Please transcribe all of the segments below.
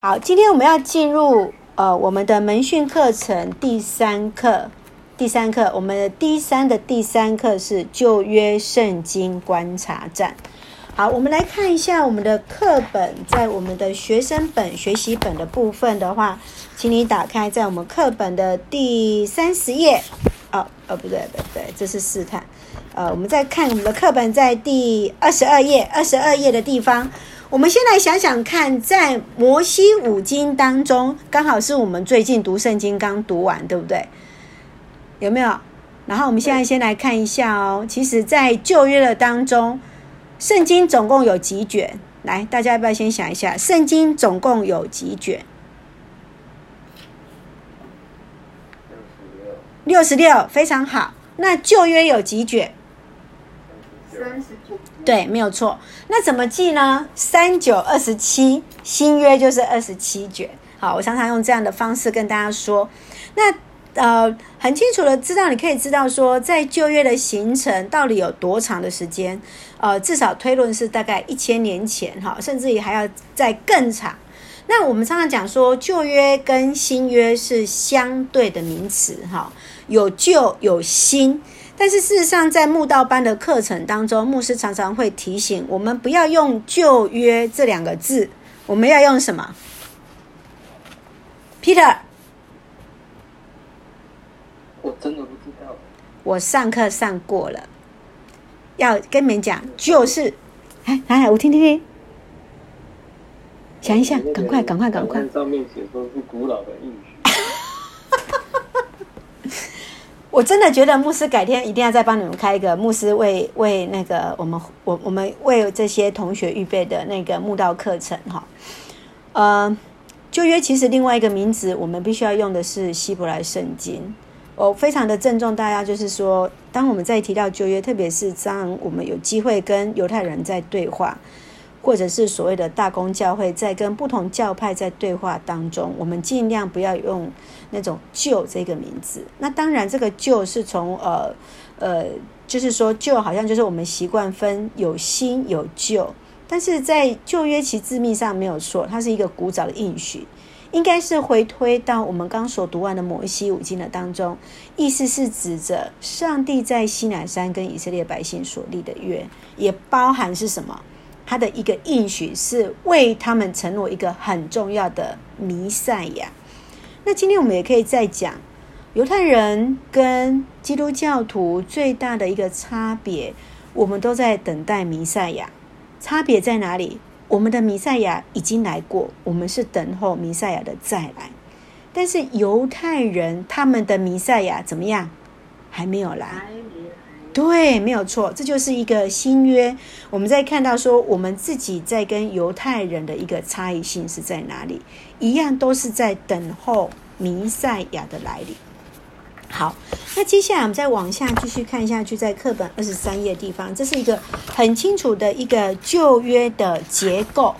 好，今天我们要进入呃我们的门训课程第三课。第三课，我们的第三的第三课是旧约圣经观察站。好，我们来看一下我们的课本，在我们的学生本学习本的部分的话，请你打开在我们课本的第三十页。哦，哦，不对，不对，这是试探。呃，我们再看我们的课本在第二十二页，二十二页的地方。我们先来想想看，在摩西五经当中，刚好是我们最近读圣经刚读完，对不对？有没有？然后我们现在先来看一下哦。其实，在旧约的当中，圣经总共有几卷？来，大家要不要先想一下？圣经总共有几卷？六十六，非常好。那旧约有几卷？三十九。对，没有错。那怎么记呢？三九二十七，新约就是二十七卷。好，我常常用这样的方式跟大家说。那呃，很清楚的知道，你可以知道说，在旧约的形成到底有多长的时间？呃，至少推论是大概一千年前，哈，甚至于还要再更长。那我们常常讲说，旧约跟新约是相对的名词，哈，有旧有新。但是事实上，在慕道班的课程当中，牧师常常会提醒我们不要用“旧约”这两个字，我们要用什么？Peter，我真的不知道。我上课上过了，要跟你们讲，就是，哎，来来，我听听听，想一下，赶快，赶快，赶快。上面写说是古老的应许。我真的觉得牧师改天一定要再帮你们开一个牧师为为那个我们我我们为这些同学预备的那个慕道课程哈，呃，旧约其实另外一个名字，我们必须要用的是希伯来圣经。我非常的郑重大家，就是说，当我们在提到旧约，特别是当我们有机会跟犹太人在对话。或者是所谓的大公教会，在跟不同教派在对话当中，我们尽量不要用那种“旧”这个名字。那当然，这个“旧”是从呃呃，就是说“旧”好像就是我们习惯分有新有旧，但是在旧约其字面上没有错，它是一个古早的应许，应该是回推到我们刚所读完的摩西五经的当中，意思是指着上帝在西乃山跟以色列百姓所立的约，也包含是什么？他的一个应许是为他们承诺一个很重要的弥赛亚。那今天我们也可以再讲，犹太人跟基督教徒最大的一个差别，我们都在等待弥赛亚。差别在哪里？我们的弥赛亚已经来过，我们是等候弥赛亚的再来。但是犹太人他们的弥赛亚怎么样？还没有来。对，没有错，这就是一个新约。我们在看到说，我们自己在跟犹太人的一个差异性是在哪里？一样都是在等候弥赛亚的来临。好，那接下来我们再往下继续看下去，在课本二十三页地方，这是一个很清楚的一个旧约的结构。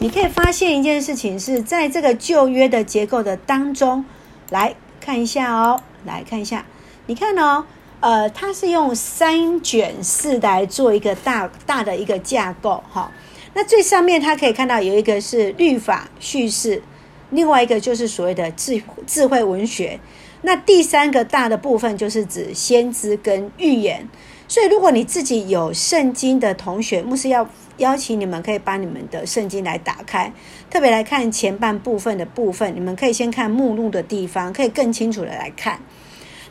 你可以发现一件事情是在这个旧约的结构的当中，来看一下哦，来看一下，你看哦。呃，它是用三卷四来做一个大大的一个架构，哈。那最上面它可以看到有一个是律法叙事，另外一个就是所谓的智智慧文学。那第三个大的部分就是指先知跟预言。所以，如果你自己有圣经的同学，牧师要邀请你们可以把你们的圣经来打开，特别来看前半部分的部分，你们可以先看目录的地方，可以更清楚的来看。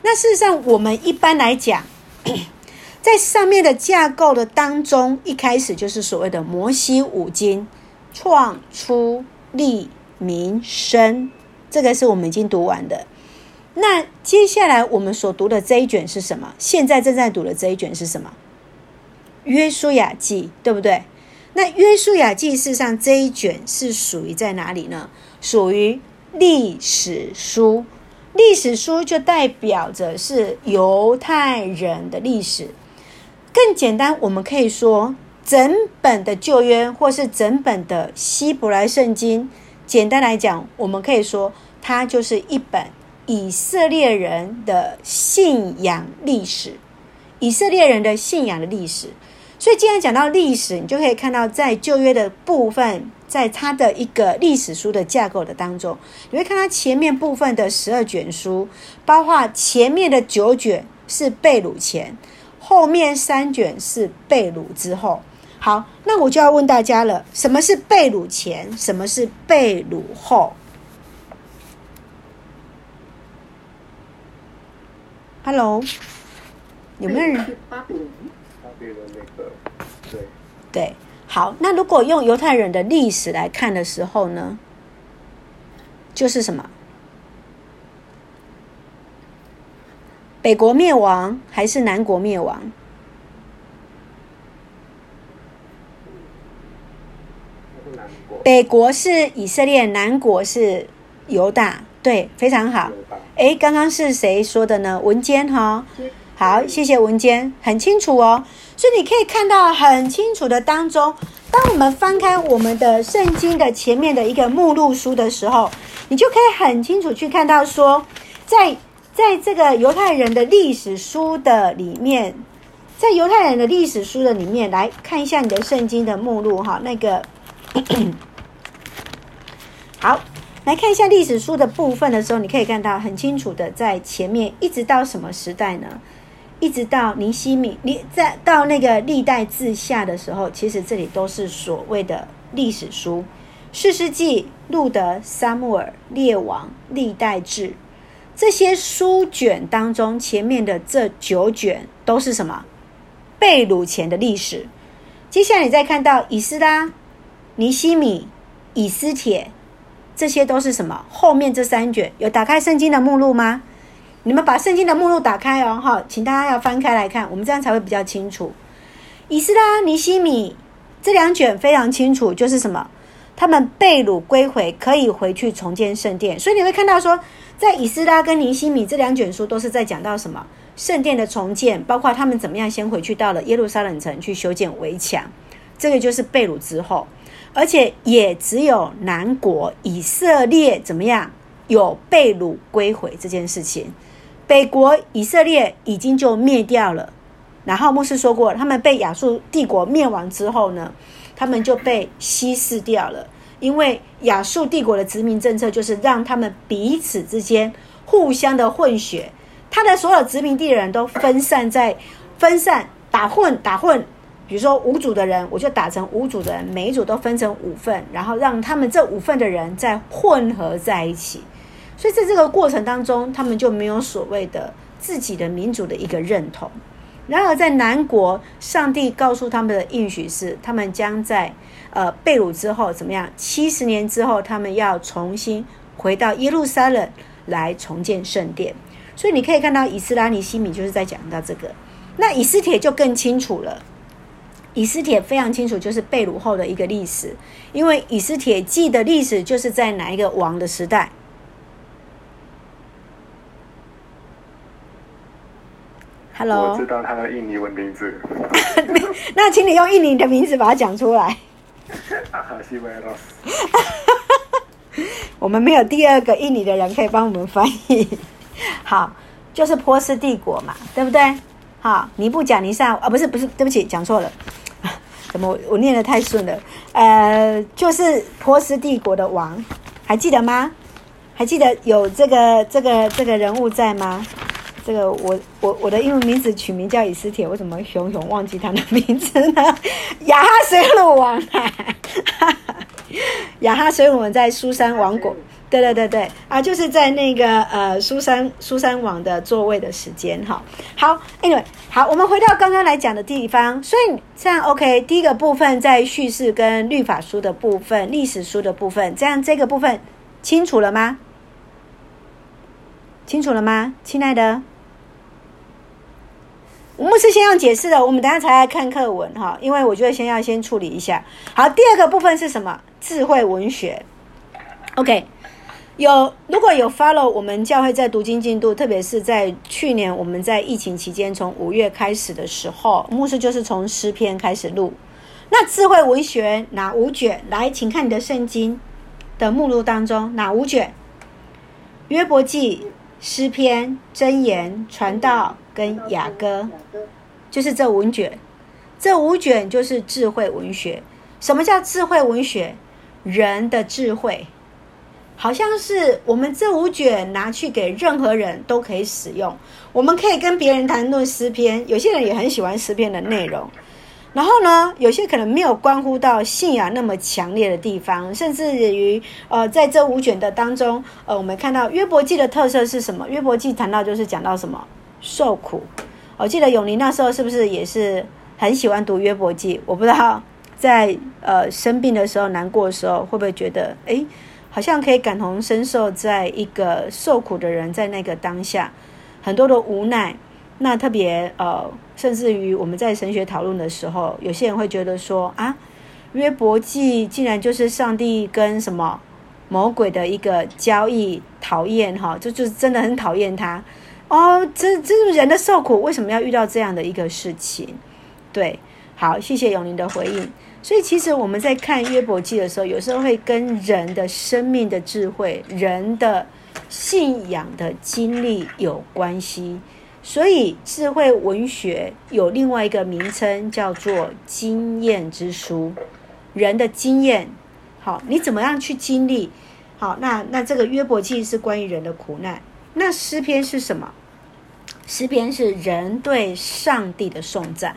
那事实上，我们一般来讲，在上面的架构的当中，一开始就是所谓的摩西五经，创、出、利、民、生，这个是我们已经读完的。那接下来我们所读的这一卷是什么？现在正在读的这一卷是什么？约书亚记，对不对？那约书亚记事实上这一卷是属于在哪里呢？属于历史书。历史书就代表着是犹太人的历史。更简单，我们可以说，整本的旧约或是整本的希伯来圣经，简单来讲，我们可以说，它就是一本以色列人的信仰历史。以色列人的信仰的历史。所以，既然讲到历史，你就可以看到，在旧约的部分，在它的一个历史书的架构的当中，你会看它前面部分的十二卷书，包括前面的九卷是被掳前，后面三卷是被掳之后。好，那我就要问大家了，什么是被掳前？什么是被掳后？Hello，有没有人？巴比伦，巴比伦那个，对。对，好，那如果用犹太人的历史来看的时候呢，就是什么？北国灭亡还是南国灭亡？北国是以色列，南国是犹大，对，非常好。哎，刚刚是谁说的呢？文坚哈，好，谢谢文坚，很清楚哦。所以你可以看到很清楚的当中，当我们翻开我们的圣经的前面的一个目录书的时候，你就可以很清楚去看到说，在在这个犹太人的历史书的里面，在犹太人的历史书的里面来看一下你的圣经的目录哈，那个。好，来看一下历史书的部分的时候，你可以看到很清楚的，在前面一直到什么时代呢？一直到尼希米，你在到那个历代志下的时候，其实这里都是所谓的历史书，士师记、路德、撒母耳、列王、历代志这些书卷当中，前面的这九卷都是什么？被掳前的历史。接下来你再看到以斯拉。尼希米、以斯帖，这些都是什么？后面这三卷有打开圣经的目录吗？你们把圣经的目录打开哦，哈，请大家要翻开来看，我们这样才会比较清楚。以斯拉、尼希米这两卷非常清楚，就是什么？他们被掳归回，可以回去重建圣殿。所以你会看到说，在以斯拉跟尼希米这两卷书都是在讲到什么？圣殿的重建，包括他们怎么样先回去到了耶路撒冷城去修建围墙，这个就是被掳之后。而且也只有南国以色列怎么样有被掳归回这件事情，北国以色列已经就灭掉了。然后牧师说过，他们被亚述帝国灭亡之后呢，他们就被稀释掉了。因为亚述帝国的殖民政策就是让他们彼此之间互相的混血，他的所有殖民地的人都分散在分散打混打混。比如说五组的人，我就打成五组的人，每一组都分成五份，然后让他们这五份的人再混合在一起。所以在这个过程当中，他们就没有所谓的自己的民族的一个认同。然而在南国，上帝告诉他们的应许是，他们将在呃被掳之后怎么样？七十年之后，他们要重新回到耶路撒冷来重建圣殿。所以你可以看到以斯拉、尼西米就是在讲到这个。那以斯帖就更清楚了。以斯帖非常清楚，就是被掳后的一个历史，因为以斯帖记的历史就是在哪一个王的时代。Hello，我知道他的印尼文名字。那请你用印尼的名字把它讲出来。我们没有第二个印尼的人可以帮我们翻译。好，就是波斯帝国嘛，对不对？好，尼布甲尼撒啊，不是不是，对不起，讲错了。怎么我念得太顺了？呃，就是波斯帝国的王，还记得吗？还记得有这个这个这个人物在吗？这个我我我的英文名字取名叫以斯帖，为什么熊熊忘记他的名字呢？亚哈水鲁王啊，亚哈水鲁王在苏珊王国。对对对对啊，就是在那个呃苏珊苏珊王的座位的时间哈。好，Anyway，好，我们回到刚刚来讲的地方。所以这样 OK，第一个部分在叙事跟律法书的部分、历史书的部分，这样这个部分清楚了吗？清楚了吗，亲爱的？我们是先要解释的，我们等下才来看课文哈，因为我觉得先要先处理一下。好，第二个部分是什么？智慧文学。OK。有，如果有 follow 我们教会在读经进度，特别是在去年我们在疫情期间，从五月开始的时候，牧师就是从诗篇开始录。那智慧文学哪五卷？来，请看你的圣经的目录当中哪五卷？约伯记、诗篇、箴言、传道跟雅歌，就是这五卷。这五卷就是智慧文学。什么叫智慧文学？人的智慧，好像是我们这五卷拿去给任何人都可以使用。我们可以跟别人谈论诗篇，有些人也很喜欢诗篇的内容。然后呢，有些可能没有关乎到信仰那么强烈的地方，甚至于呃，在这五卷的当中，呃，我们看到约伯记的特色是什么？约伯记谈到就是讲到什么受苦。我记得永宁那时候是不是也是很喜欢读约伯记？我不知道在呃生病的时候、难过的时候，会不会觉得诶，好像可以感同身受，在一个受苦的人在那个当下，很多的无奈。那特别呃，甚至于我们在神学讨论的时候，有些人会觉得说啊，约伯记竟然就是上帝跟什么魔鬼的一个交易，讨厌哈，就就是真的很讨厌他哦。这这是人的受苦，为什么要遇到这样的一个事情？对，好，谢谢永宁的回应。所以其实我们在看约伯记的时候，有时候会跟人的生命的智慧、人的信仰的经历有关系。所以，智慧文学有另外一个名称，叫做经验之书。人的经验，好，你怎么样去经历？好，那那这个约伯记是关于人的苦难。那诗篇是什么？诗篇是人对上帝的颂赞，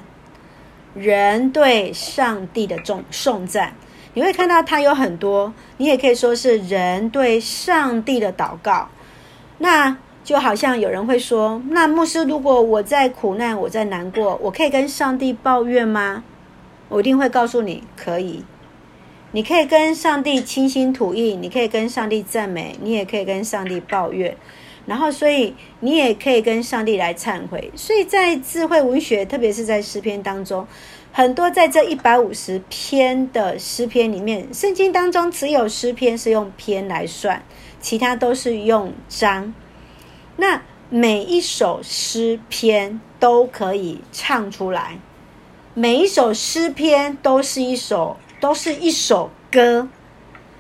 人对上帝的颂颂赞。你会看到它有很多，你也可以说是人对上帝的祷告。那就好像有人会说：“那牧师，如果我在苦难，我在难过，我可以跟上帝抱怨吗？”我一定会告诉你，可以。你可以跟上帝倾心吐意，你可以跟上帝赞美，你也可以跟上帝抱怨。然后，所以你也可以跟上帝来忏悔。所以在智慧文学，特别是在诗篇当中，很多在这一百五十篇的诗篇里面，圣经当中只有诗篇是用篇来算，其他都是用章。那每一首诗篇都可以唱出来，每一首诗篇都是一首，都是一首歌。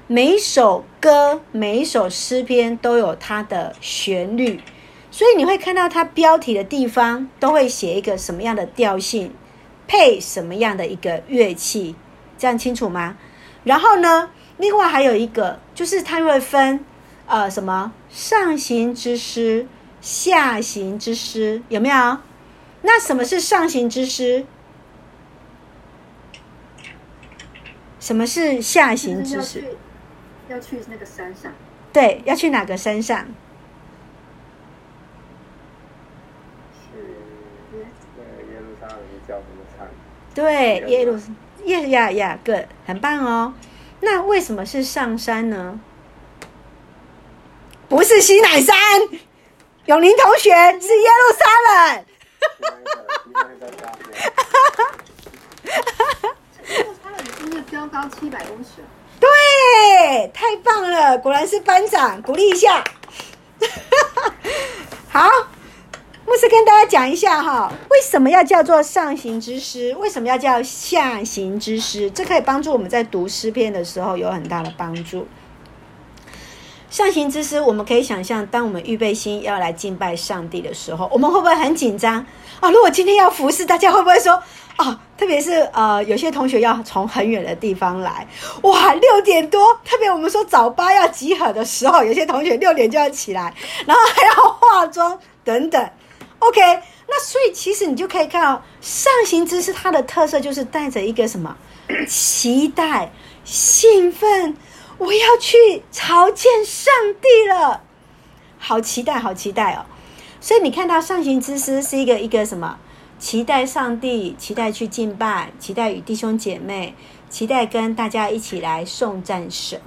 每首歌，每一首诗篇都有它的旋律，所以你会看到它标题的地方都会写一个什么样的调性，配什么样的一个乐器，这样清楚吗？然后呢，另外还有一个就是它会分。呃，什么上行之诗、下行之诗有没有？那什么是上行之诗？什么是下行之诗？要去那个山上。对，要去哪个山上？是耶路撒冷叫什么山？对，耶路耶呀呀个很棒哦。那为什么是上山呢？不是西乃山，永宁同学是耶路撒冷。耶路撒冷是那个标高七百公尺。对，太棒了，果然是班长，鼓励一下。好，牧师跟大家讲一下哈，为什么要叫做上行之诗？为什么要叫下行之诗？这可以帮助我们在读诗篇的时候有很大的帮助。上行之诗，我们可以想象，当我们预备心要来敬拜上帝的时候，我们会不会很紧张啊？如果今天要服侍，大家会不会说啊？特别是呃，有些同学要从很远的地方来，哇，六点多，特别我们说早八要集合的时候，有些同学六点就要起来，然后还要化妆等等。OK，那所以其实你就可以看到上行之师，它的特色就是带着一个什么期待、兴奋。我要去朝见上帝了，好期待，好期待哦！所以你看到上行之师是一个一个什么？期待上帝，期待去敬拜，期待与弟兄姐妹，期待跟大家一起来颂赞神。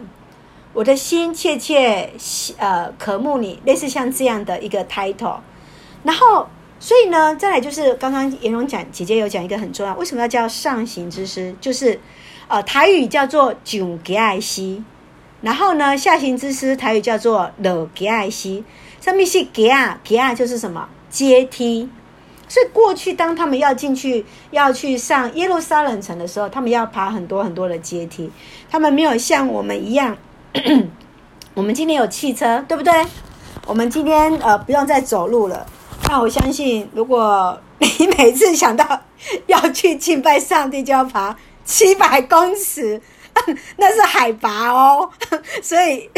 我的心切切呃渴慕你，类似像这样的一个 title。然后，所以呢，再来就是刚刚颜蓉讲姐姐有讲一个很重要，为什么要叫上行之师？就是呃台语叫做“上加爱西”。然后呢，下行之师台语叫做落阶诗，上面是阶阶就是什么阶梯。所以过去当他们要进去要去上耶路撒冷城的时候，他们要爬很多很多的阶梯。他们没有像我们一样，我们今天有汽车，对不对？我们今天呃不用再走路了。那我相信，如果 你每次想到要去敬拜上帝，就要爬七百公尺。那是海拔哦。所以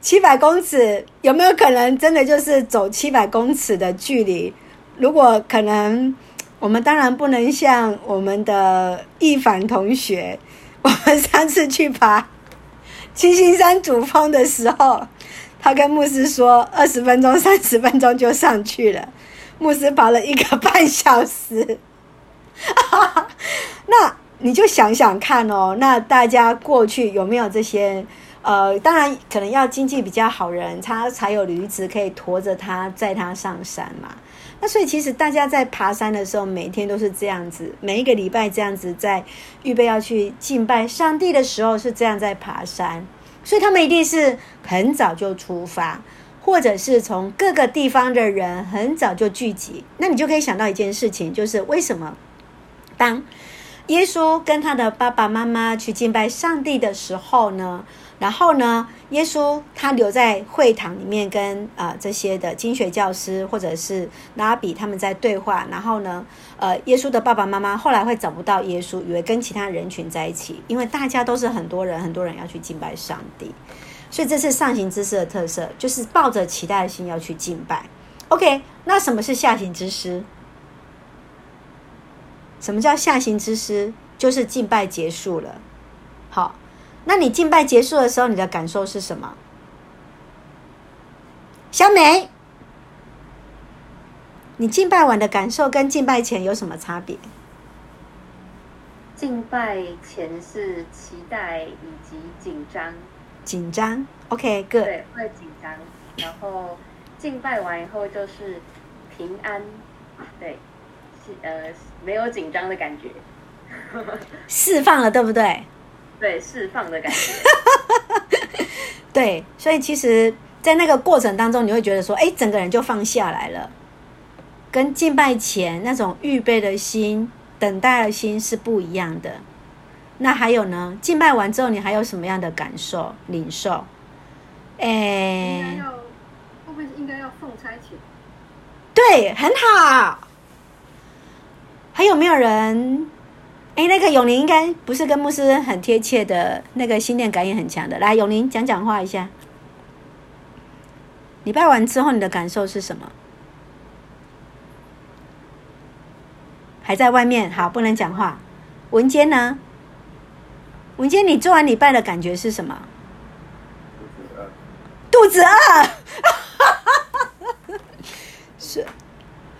七百公尺有没有可能真的就是走七百公尺的距离？如果可能，我们当然不能像我们的易凡同学，我们上次去爬 七星山主峰的时候，他跟牧师说二十分钟、三十分钟就上去了，牧师爬了一个半小时。那你就想想看哦，那大家过去有没有这些？呃，当然可能要经济比较好人，他才有驴子可以驮着他载他上山嘛。那所以其实大家在爬山的时候，每天都是这样子，每一个礼拜这样子在预备要去敬拜上帝的时候是这样在爬山。所以他们一定是很早就出发，或者是从各个地方的人很早就聚集。那你就可以想到一件事情，就是为什么当耶稣跟他的爸爸妈妈去敬拜上帝的时候呢？然后呢，耶稣他留在会堂里面跟啊、这些的经学教师或者是拉比他们在对话。然后呢，呃，耶稣的爸爸妈妈后来会找不到耶稣，以为跟其他人群在一起，因为大家都是很多人，很多人要去敬拜上帝。所以这是上行之师的特色，就是抱着期待的心要去敬拜。OK，那什么是下行之师？什么叫下行之师？就是敬拜结束了。好。那你敬拜结束的时候，你的感受是什么？小美，你敬拜完的感受跟敬拜前有什么差别？敬拜前是期待以及紧张。紧张，OK，good。对，会紧张。然后敬拜完以后就是平安，对，是呃没有紧张的感觉，释放了，对不对？对，释放的感觉。对，所以其实，在那个过程当中，你会觉得说，哎，整个人就放下来了，跟敬拜前那种预备的心、等待的心是不一样的。那还有呢？敬拜完之后，你还有什么样的感受、领受？哎，应该要，会不会应该要奉差遣？对，很好。还有没有人？哎，那个永宁应该不是跟牧师很贴切的，那个心电感应很强的。来，永宁讲讲话一下。礼拜完之后，你的感受是什么？还在外面，好，不能讲话。文坚呢？文坚，你做完礼拜的感觉是什么？肚子饿。肚子饿。是。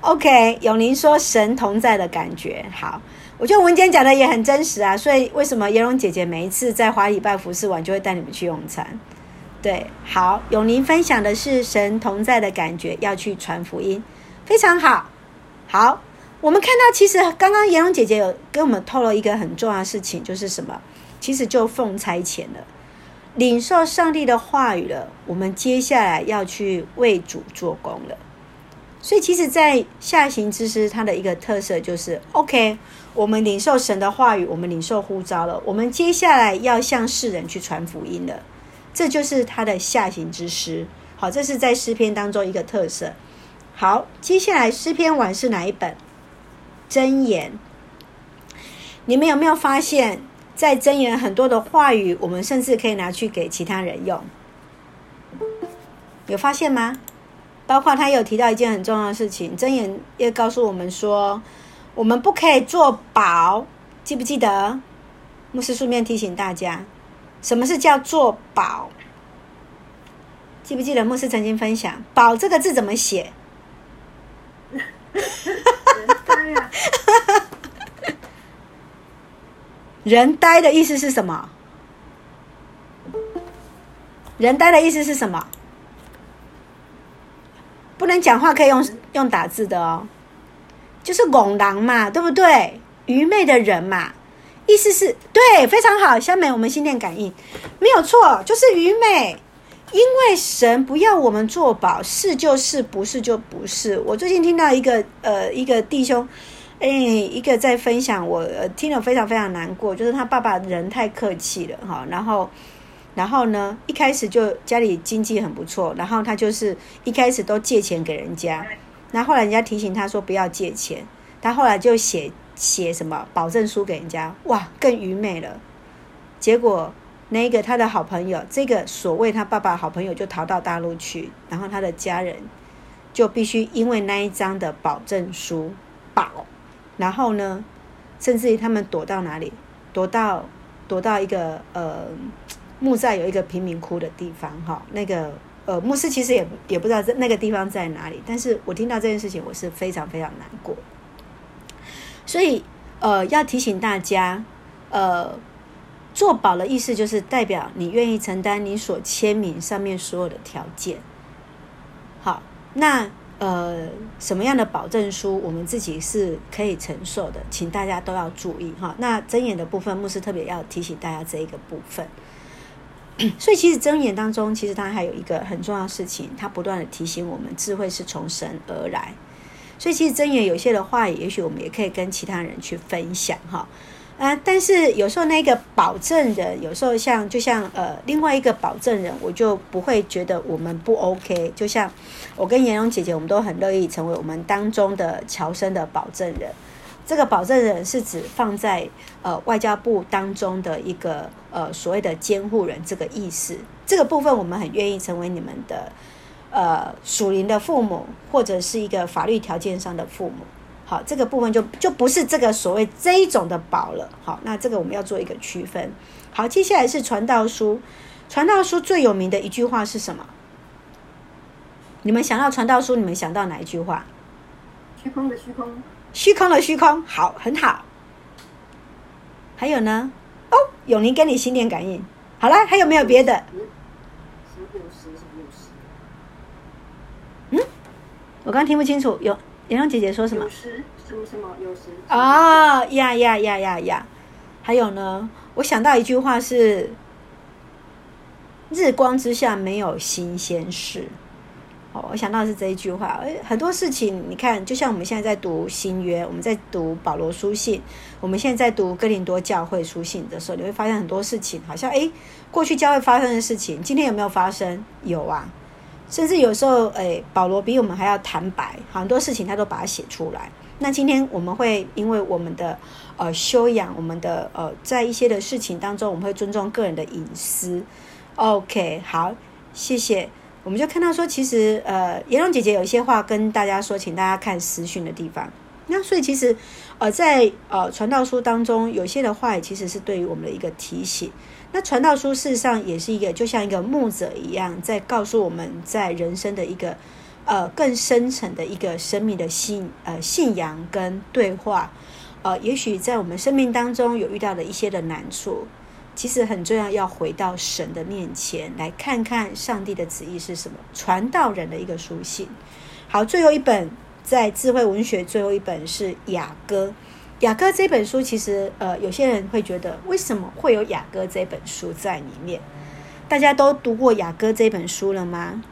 OK，永宁说神同在的感觉，好。我觉得文坚讲的也很真实啊，所以为什么颜蓉姐姐每一次在华礼拜服侍完就会带你们去用餐？对，好，永宁分享的是神同在的感觉，要去传福音，非常好。好，我们看到其实刚刚颜蓉姐姐有跟我们透露一个很重要的事情，就是什么？其实就奉差遣了，领受上帝的话语了，我们接下来要去为主做工了。所以其实，在下行之诗，它的一个特色就是，OK。我们领受神的话语，我们领受呼召了。我们接下来要向世人去传福音了，这就是他的下行之诗。好，这是在诗篇当中一个特色。好，接下来诗篇完是哪一本？箴言。你们有没有发现，在箴言很多的话语，我们甚至可以拿去给其他人用？有发现吗？包括他有提到一件很重要的事情，箴言也告诉我们说。我们不可以做保，记不记得？牧师顺便提醒大家，什么是叫做保？记不记得牧师曾经分享“保”这个字怎么写？人呆啊！人呆的意思是什么？人呆的意思是什么？不能讲话，可以用用打字的哦。就是拱狼嘛，对不对？愚昧的人嘛，意思是对，非常好。下面我们心电感应没有错，就是愚昧。因为神不要我们做保，是就是，不是就不是。我最近听到一个呃一个弟兄，哎，一个在分享我，我呃听了非常非常难过，就是他爸爸人太客气了哈，然后然后呢，一开始就家里经济很不错，然后他就是一开始都借钱给人家。那后来人家提醒他说不要借钱，他后来就写写什么保证书给人家，哇，更愚昧了。结果那个他的好朋友，这个所谓他爸爸好朋友就逃到大陆去，然后他的家人就必须因为那一张的保证书保，然后呢，甚至于他们躲到哪里？躲到躲到一个呃木栅有一个贫民窟的地方哈，那个。呃，牧师其实也也不知道在那个地方在哪里，但是我听到这件事情，我是非常非常难过。所以，呃，要提醒大家，呃，做保的意思就是代表你愿意承担你所签名上面所有的条件。好，那呃，什么样的保证书我们自己是可以承受的，请大家都要注意哈。那睁眼的部分，牧师特别要提醒大家这一个部分。所以，其实箴言当中，其实它还有一个很重要的事情，它不断的提醒我们，智慧是从神而来。所以，其实箴言有些的话，也许我们也可以跟其他人去分享哈。啊，但是有时候那个保证人，有时候像就像呃另外一个保证人，我就不会觉得我们不 OK。就像我跟颜蓉姐姐，我们都很乐意成为我们当中的乔生的保证人。这个保证人是指放在呃外交部当中的一个呃所谓的监护人这个意思。这个部分我们很愿意成为你们的呃属灵的父母，或者是一个法律条件上的父母。好，这个部分就就不是这个所谓这一种的保了。好，那这个我们要做一个区分。好，接下来是传道书。传道书最有名的一句话是什么？你们想到传道书，你们想到哪一句话？虚空的虚空。虚空的虚空，好，很好。还有呢？哦，永宁跟你心电感应，好了，还有没有别的？嗯，我刚刚听不清楚，有颜蓉姐姐说什么？什么什么有时？哦呀呀呀呀呀！还有呢？我想到一句话是：日光之下没有新鲜事。哦，我想到的是这一句话。很多事情，你看，就像我们现在在读新约，我们在读保罗书信，我们现在在读哥林多教会书信的时候，你会发现很多事情，好像诶，过去教会发生的事情，今天有没有发生？有啊，甚至有时候，诶，保罗比我们还要坦白，很多事情他都把它写出来。那今天我们会因为我们的呃修养，我们的呃在一些的事情当中，我们会尊重个人的隐私。OK，好，谢谢。我们就看到说，其实呃，颜蓉姐姐有一些话跟大家说，请大家看实讯的地方。那所以其实呃，在呃传道书当中，有些的话也其实是对于我们的一个提醒。那传道书事实上也是一个，就像一个牧者一样，在告诉我们在人生的一个呃更深层的一个生命的信呃信仰跟对话。呃，也许在我们生命当中有遇到的一些的难处。其实很重要，要回到神的面前来看看上帝的旨意是什么。传道人的一个书信。好，最后一本在智慧文学最后一本是雅歌。雅歌这本书其实呃，有些人会觉得为什么会有雅歌这本书在里面？大家都读过雅歌这本书了吗？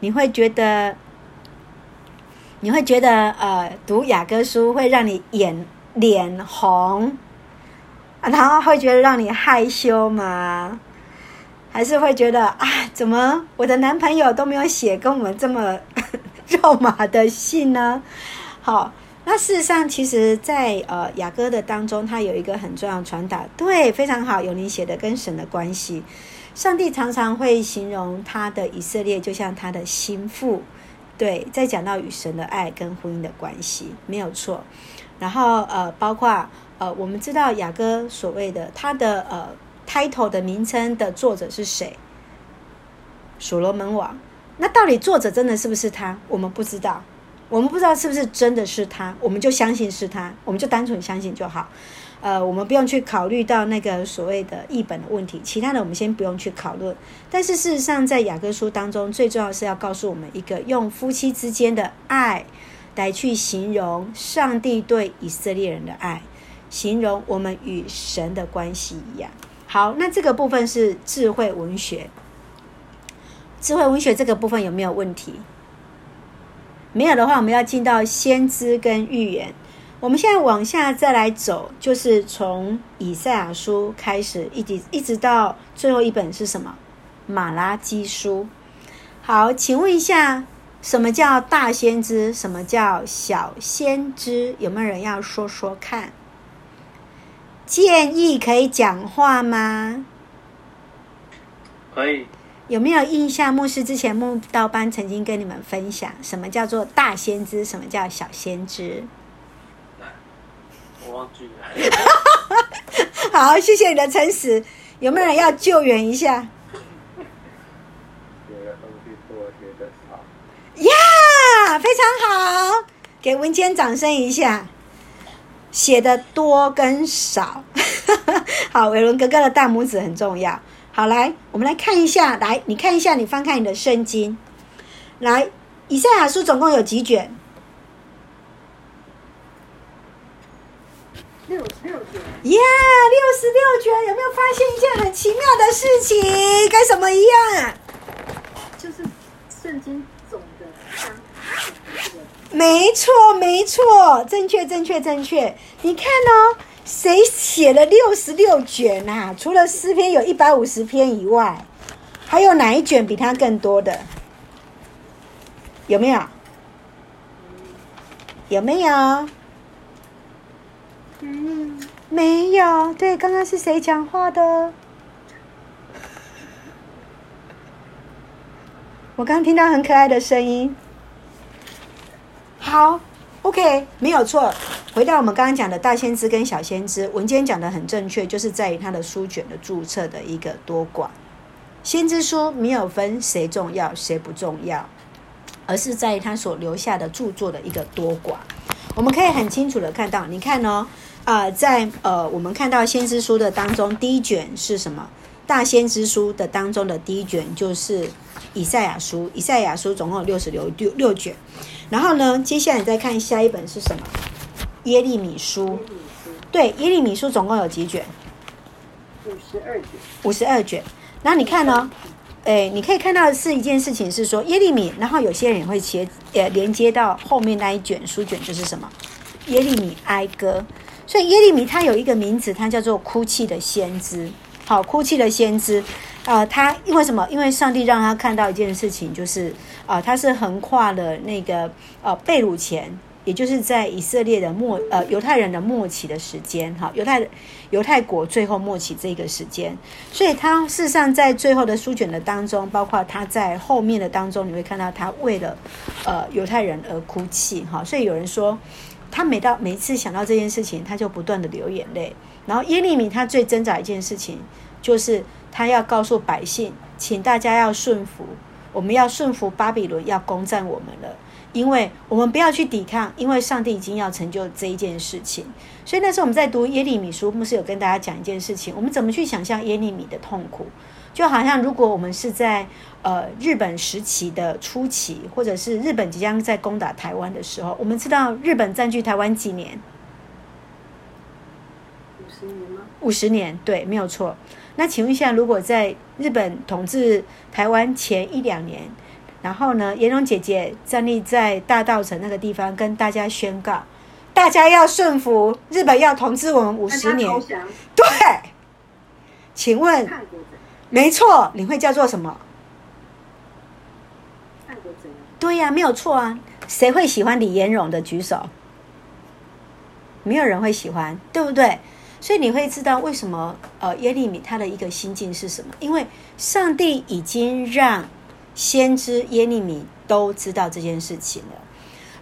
你会觉得你会觉得呃，读雅歌书会让你眼脸红？然后会觉得让你害羞吗？还是会觉得啊，怎么我的男朋友都没有写跟我们这么 肉麻的信呢？好，那事实上，其实在，呃雅歌的当中，它有一个很重要传达，对，非常好，有你写的跟神的关系。上帝常常会形容他的以色列，就像他的心腹。对，在讲到与神的爱跟婚姻的关系，没有错。然后呃，包括。呃，我们知道雅歌所谓的他的呃 title 的名称的作者是谁？所罗门王。那到底作者真的是不是他？我们不知道，我们不知道是不是真的是他，我们就相信是他，我们就单纯相信就好。呃，我们不用去考虑到那个所谓的译本的问题，其他的我们先不用去讨论。但是事实上，在雅歌书当中，最重要是要告诉我们一个用夫妻之间的爱来去形容上帝对以色列人的爱。形容我们与神的关系一样。好，那这个部分是智慧文学。智慧文学这个部分有没有问题？没有的话，我们要进到先知跟预言。我们现在往下再来走，就是从以赛亚书开始，一直一直到最后一本是什么？马拉基书。好，请问一下，什么叫大先知？什么叫小先知？有没有人要说说看？建议可以讲话吗？可以。有没有印象？牧师之前慕道班曾经跟你们分享，什么叫做大先知，什么叫小先知？我忘记了。好，谢谢你的诚实。有没有人要救援一下？写的东西多，写的少。呀，非常好，给文坚掌声一下。写的多跟少，好，伟伦哥哥的大拇指很重要。好，来，我们来看一下，来，你看一下，你翻开你的圣经，来，以赛亚书总共有几卷？六十六卷。耶，六十六卷，有没有发现一件很奇妙的事情？跟什么一样啊？就是圣经。没错，没错，正确，正确，正确。你看哦，谁写了六十六卷啊？除了诗篇有一百五十篇以外，还有哪一卷比它更多的？有没有？有没有？嗯，没有。对，刚刚是谁讲话的？我刚听到很可爱的声音。好，OK，没有错。回到我们刚刚讲的大先知跟小先知，文间讲的很正确，就是在于他的书卷的注册的一个多寡。先知书没有分谁重要谁不重要，而是在于他所留下的著作的一个多寡。我们可以很清楚的看到，你看哦，啊、在呃，我们看到先知书的当中，第一卷是什么？大先知书的当中的第一卷就是以赛亚书，以赛亚书总共有六十六六六卷。然后呢，接下来你再看下一本是什么？耶利米书。对，耶利米书总共有几卷？五十二卷。五十二卷。然后你看呢？哎，你可以看到的是一件事情是说耶利米，然后有些人也会接呃连接到后面那一卷书卷就是什么？耶利米哀歌。所以耶利米他有一个名字，他叫做哭泣的先知。好，哭泣的先知。呃，他因为什么？因为上帝让他看到一件事情，就是啊、他是横跨了那个呃被掳前，也就是在以色列的末呃犹太人的末期的时间，哈，犹太犹太国最后末期这个时间，所以他事实上在最后的书卷的当中，包括他在后面的当中，你会看到他为了呃犹太人而哭泣，哈，所以有人说他每到每一次想到这件事情，他就不断的流眼泪。然后耶利米他最挣扎一件事情就是。他要告诉百姓，请大家要顺服，我们要顺服巴比伦要攻占我们了，因为我们不要去抵抗，因为上帝已经要成就这一件事情。所以那时候我们在读耶利米书，牧师有跟大家讲一件事情，我们怎么去想象耶利米的痛苦？就好像如果我们是在呃日本时期的初期，或者是日本即将在攻打台湾的时候，我们知道日本占据台湾几年？五十年吗？五十年，对，没有错。那请问一下，如果在日本统治台湾前一两年，然后呢，颜蓉姐姐站立在大道城那个地方，跟大家宣告，大家要顺服，日本要统治我们五十年，对，请问，没错，你会叫做什么？对呀、啊，没有错啊，谁会喜欢李颜蓉的举手？没有人会喜欢，对不对？所以你会知道为什么呃耶利米他的一个心境是什么？因为上帝已经让先知耶利米都知道这件事情了，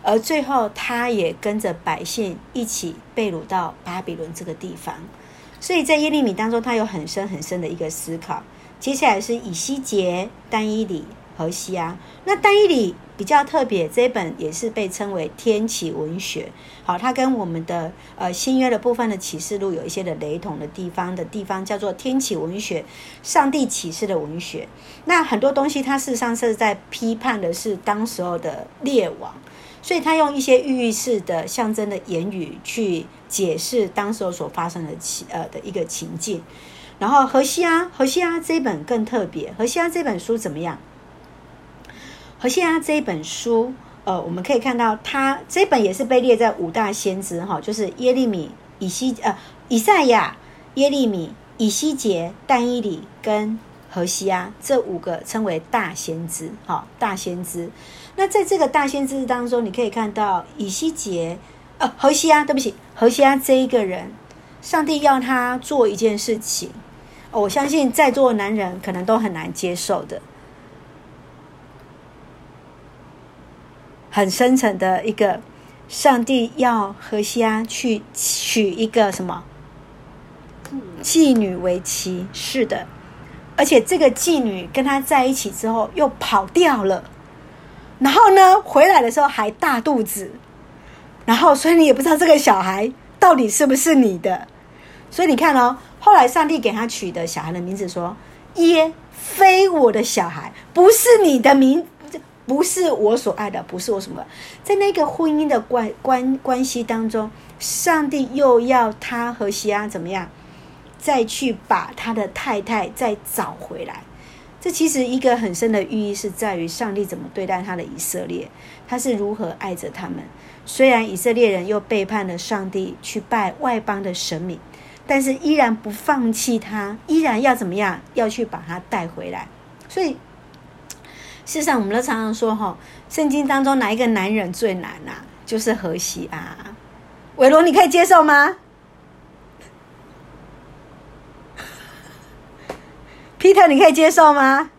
而最后他也跟着百姓一起被掳到巴比伦这个地方。所以在耶利米当中，他有很深很深的一个思考。接下来是以西结、但以理、荷西啊。那但以理。比较特别，这一本也是被称为天启文学。好，它跟我们的呃新约的部分的启示录有一些的雷同的地方的地方，叫做天启文学，上帝启示的文学。那很多东西，它事实上是在批判的是当时候的列王，所以他用一些寓意式的象征的言语去解释当时候所发生的情呃的一个情境。然后荷西阿，荷西阿这本更特别，荷西阿这本书怎么样？何西阿这一本书，呃，我们可以看到，他这本也是被列在五大先知哈，就是耶利米、以西呃以赛亚、耶利米、以西结、但以理跟何西阿这五个称为大先知哈，大先知。那在这个大先知当中，你可以看到以西结呃何西阿，对不起，何西阿这一个人，上帝要他做一件事情，我相信在座的男人可能都很难接受的，很深层的一个，上帝要何西阿去娶一个什么妓女为妻？是的，而且这个妓女跟他在一起之后又跑掉了，然后呢，回来的时候还大肚子，然后所以你也不知道这个小孩到底是不是你的。所以你看哦，后来上帝给他取的小孩的名字说：“耶，非我的小孩，不是你的名，不是我所爱的，不是我什么。”在那个婚姻的关关关系当中，上帝又要他和西阿怎么样，再去把他的太太再找回来。这其实一个很深的寓意是在于上帝怎么对待他的以色列，他是如何爱着他们。虽然以色列人又背叛了上帝，去拜外邦的神明。但是依然不放弃他，依然要怎么样？要去把他带回来。所以，事实上，我们都常常说，哈，圣经当中哪一个男人最难啊？就是荷西啊。伟罗，你可以接受吗？Peter，你可以接受吗？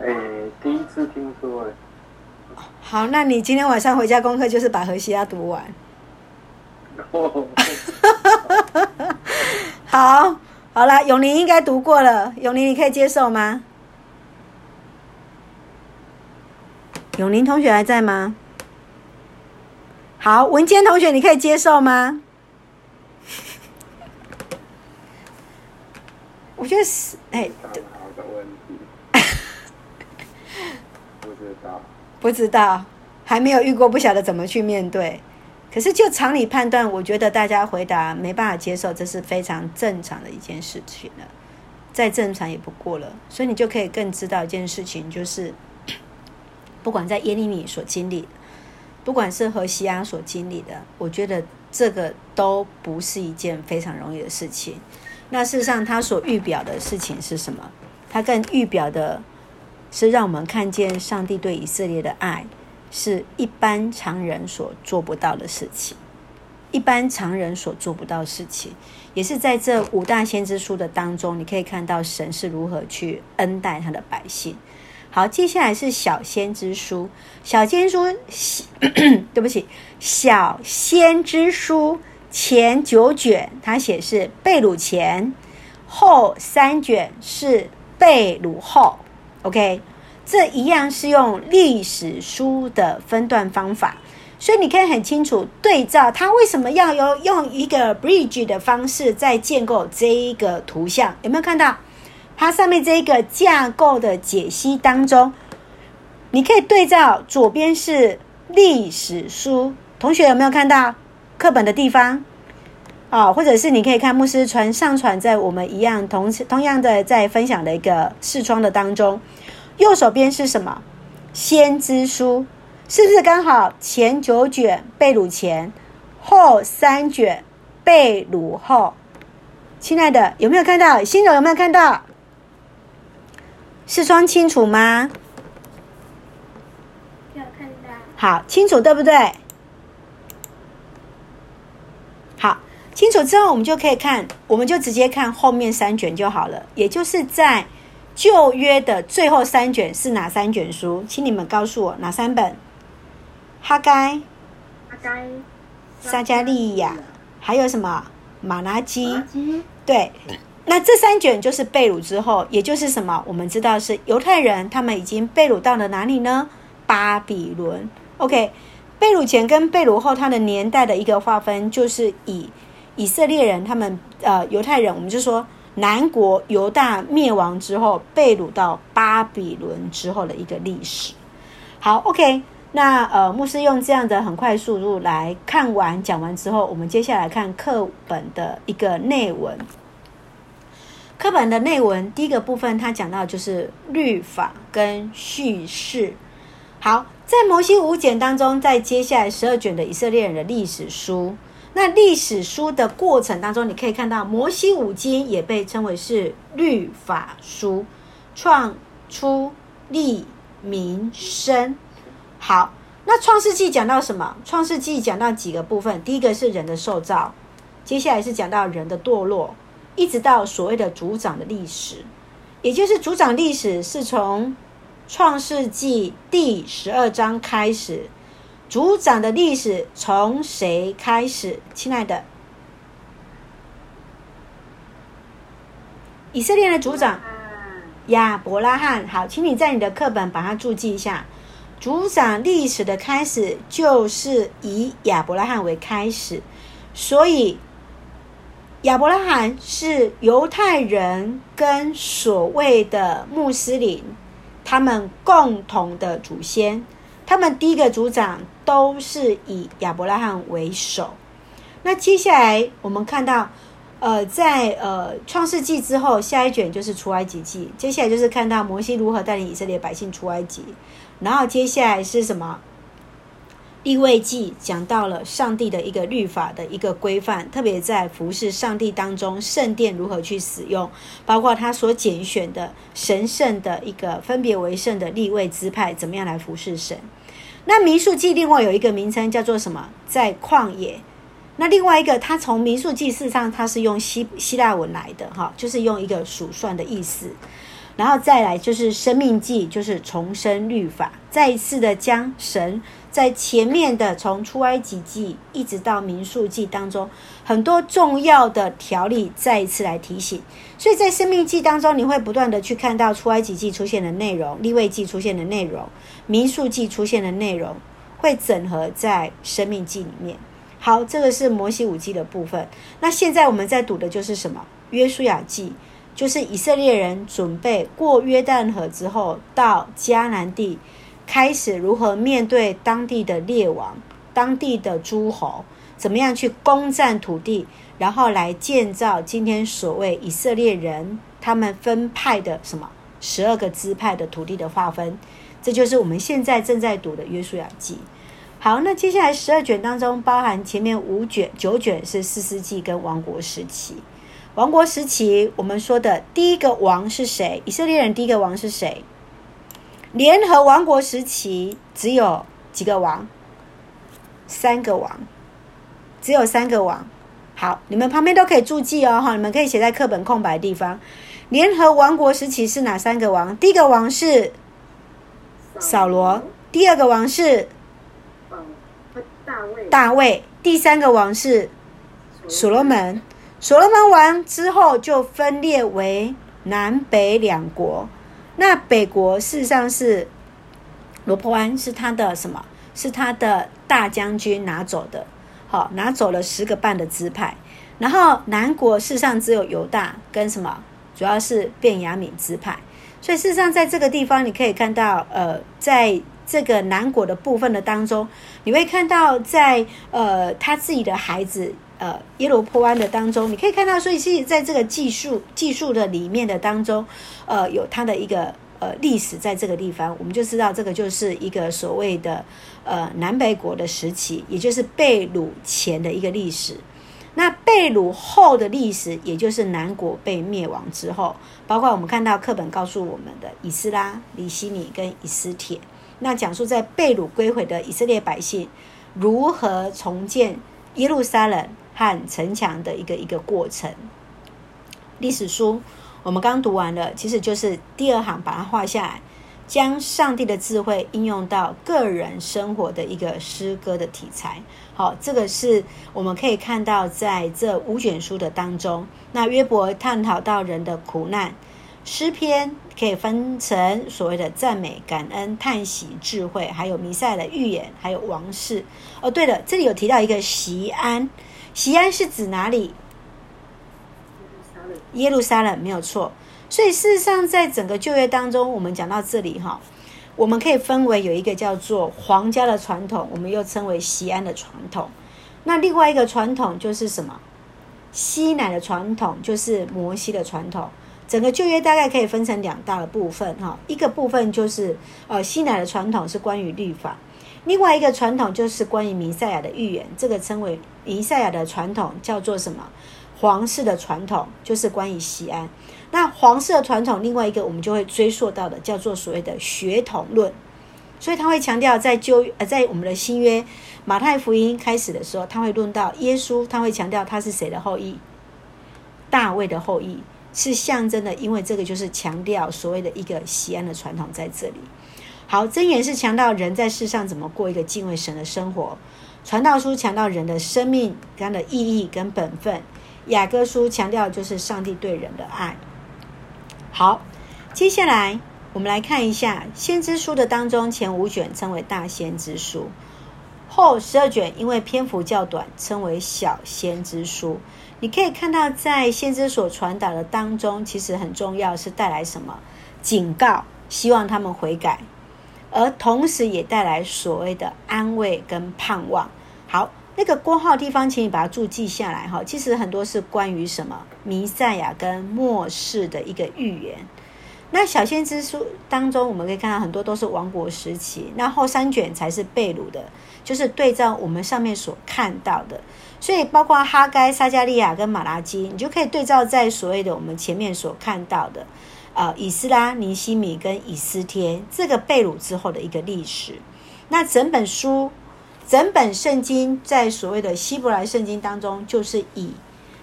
哎，第一次听说哎。好，那你今天晚上回家功课就是把何西啊读完。好，好了，永宁应该读过了。永宁，你可以接受吗？永宁同学还在吗？好，文坚同学，你可以接受吗？我觉得是，哎，好的问题，不知道，不知道，还没有遇过，不晓得怎么去面对。可是，就常理判断，我觉得大家回答没办法接受，这是非常正常的一件事情了，再正常也不过了。所以你就可以更知道一件事情，就是 不管在耶利米所经历，不管是和西阿所经历的，我觉得这个都不是一件非常容易的事情。那事实上，他所预表的事情是什么？他更预表的是让我们看见上帝对以色列的爱。是一般常人所做不到的事情，一般常人所做不到的事情，也是在这五大先知书的当中，你可以看到神是如何去恩待他的百姓。好，接下来是小先知书，小先知书，对不起，小先知书前九卷，他写是贝鲁前，后三卷是贝鲁后，OK。这一样是用历史书的分段方法，所以你可以很清楚对照它为什么要有用一个 bridge 的方式在建构这一个图像，有没有看到？它上面这一个架构的解析当中，你可以对照左边是历史书，同学有没有看到课本的地方？啊，或者是你可以看牧师传上传在我们一样同同样的在分享的一个视窗的当中。右手边是什么？先知书，是不是刚好前九卷被掳前，后三卷被掳后？亲爱的，有没有看到？新手有没有看到？视窗清楚吗？有看到。好，清楚对不对？好，清楚之后，我们就可以看，我们就直接看后面三卷就好了，也就是在。旧约的最后三卷是哪三卷书？请你们告诉我哪三本？哈该、哈该、撒加利亚，还有什么？马拉基。对，那这三卷就是被掳之后，也就是什么？我们知道是犹太人，他们已经被掳到了哪里呢？巴比伦。OK，被掳前跟被掳后，它的年代的一个划分，就是以以色列人他们呃犹太人，我们就说。南国犹大灭亡之后，被掳到巴比伦之后的一个历史。好，OK，那呃，牧师用这样的很快速度来看完讲完之后，我们接下来看课本的一个内文。课本的内文第一个部分，它讲到就是律法跟叙事。好，在摩西五卷当中，在接下来十二卷的以色列人的历史书。那历史书的过程当中，你可以看到摩西五经也被称为是律法书，创出利民生。好，那创世纪讲到什么？创世纪讲到几个部分？第一个是人的受造，接下来是讲到人的堕落，一直到所谓的族长的历史，也就是族长历史是从创世纪第十二章开始。族长的历史从谁开始？亲爱的，以色列的族长亚伯拉罕。好，请你在你的课本把它注记一下。族长历史的开始就是以亚伯拉罕为开始，所以亚伯拉罕是犹太人跟所谓的穆斯林他们共同的祖先。他们第一个族长都是以亚伯拉罕为首。那接下来我们看到，呃，在呃创世纪之后，下一卷就是出埃及记。接下来就是看到摩西如何带领以色列百姓出埃及。然后接下来是什么？立位记讲到了上帝的一个律法的一个规范，特别在服侍上帝当中，圣殿如何去使用，包括他所拣选的神圣的一个分别为圣的立位支派，怎么样来服侍神。那民数记另外有一个名称叫做什么？在旷野。那另外一个，它从民数记事实上它是用希希腊文来的哈，就是用一个数算的意思。然后再来就是生命记，就是重生律法，再一次的将神。在前面的从出埃及记一直到民数记当中，很多重要的条例再一次来提醒。所以在生命记当中，你会不断的去看到出埃及记出现的内容，利未记出现的内容，民数记出现的内容，会整合在生命记里面。好，这个是摩西五记的部分。那现在我们在读的就是什么？约书亚记，就是以色列人准备过约旦河之后到迦南地。开始如何面对当地的列王、当地的诸侯，怎么样去攻占土地，然后来建造今天所谓以色列人他们分派的什么十二个支派的土地的划分，这就是我们现在正在读的约书亚记。好，那接下来十二卷当中包含前面五卷、九卷是四世纪跟王国时期。王国时期我们说的第一个王是谁？以色列人第一个王是谁？联合王国时期只有几个王？三个王，只有三个王。好，你们旁边都可以注记哦，哈，你们可以写在课本空白的地方。联合王国时期是哪三个王？第一个王是扫罗，第二个王是大卫，第三个王是所罗门。所罗门王之后就分裂为南北两国。那北国事实上是罗波安，是他的什么？是他的大将军拿走的，好，拿走了十个半的支派。然后南国事实上只有犹大跟什么？主要是便雅敏支派。所以事实上在这个地方你可以看到，呃，在这个南国的部分的当中，你会看到在呃他自己的孩子。呃，耶罗坡安的当中，你可以看到，所以是在这个技术技术的里面的当中，呃，有它的一个呃历史在这个地方，我们就知道这个就是一个所谓的呃南北国的时期，也就是被掳前的一个历史。那被掳后的历史，也就是南国被灭亡之后，包括我们看到课本告诉我们的以斯拉、里希米跟以斯帖，那讲述在被掳归回的以色列百姓如何重建耶路撒冷。和城墙的一个一个过程，历史书我们刚读完了，其实就是第二行把它画下来，将上帝的智慧应用到个人生活的一个诗歌的题材。好，这个是我们可以看到在这五卷书的当中，那约伯探讨到人的苦难，诗篇可以分成所谓的赞美、感恩、叹息、智慧，还有弥赛的预言，还有王室。哦，对了，这里有提到一个锡安。锡安是指哪里？耶路撒冷没有错。所以事实上，在整个旧约当中，我们讲到这里哈，我们可以分为有一个叫做皇家的传统，我们又称为锡安的传统。那另外一个传统就是什么？西乃的传统就是摩西的传统。整个旧约大概可以分成两大的部分哈，一个部分就是呃西乃的传统是关于律法。另外一个传统就是关于弥赛亚的预言，这个称为弥赛亚的传统，叫做什么？皇室的传统，就是关于锡安。那黄色传统，另外一个我们就会追溯到的，叫做所谓的血统论。所以他会强调在旧呃在我们的新约马太福音开始的时候，他会论到耶稣，他会强调他是谁的后裔，大卫的后裔，是象征的，因为这个就是强调所谓的一个西安的传统在这里。好，箴言是强调人在世上怎么过一个敬畏神的生活，传道书强调人的生命跟的意义跟本分，雅各书强调就是上帝对人的爱。好，接下来。我们来看一下先知书的当中，前五卷称为大先知书，后十二卷因为篇幅较短，称为小先知书。你可以看到，在先知所传达的当中，其实很重要是带来什么警告，希望他们悔改，而同时也带来所谓的安慰跟盼望。好，那个括号地方，请你把它注记下来哈。其实很多是关于什么弥赛亚跟末世的一个预言。那小先知书当中，我们可以看到很多都是王国时期，那后三卷才是被掳的，就是对照我们上面所看到的。所以包括哈该、撒迦利亚跟马拉基，你就可以对照在所谓的我们前面所看到的，呃，以斯拉、尼西米跟以斯帖这个被掳之后的一个历史。那整本书、整本圣经在所谓的希伯来圣经当中，就是以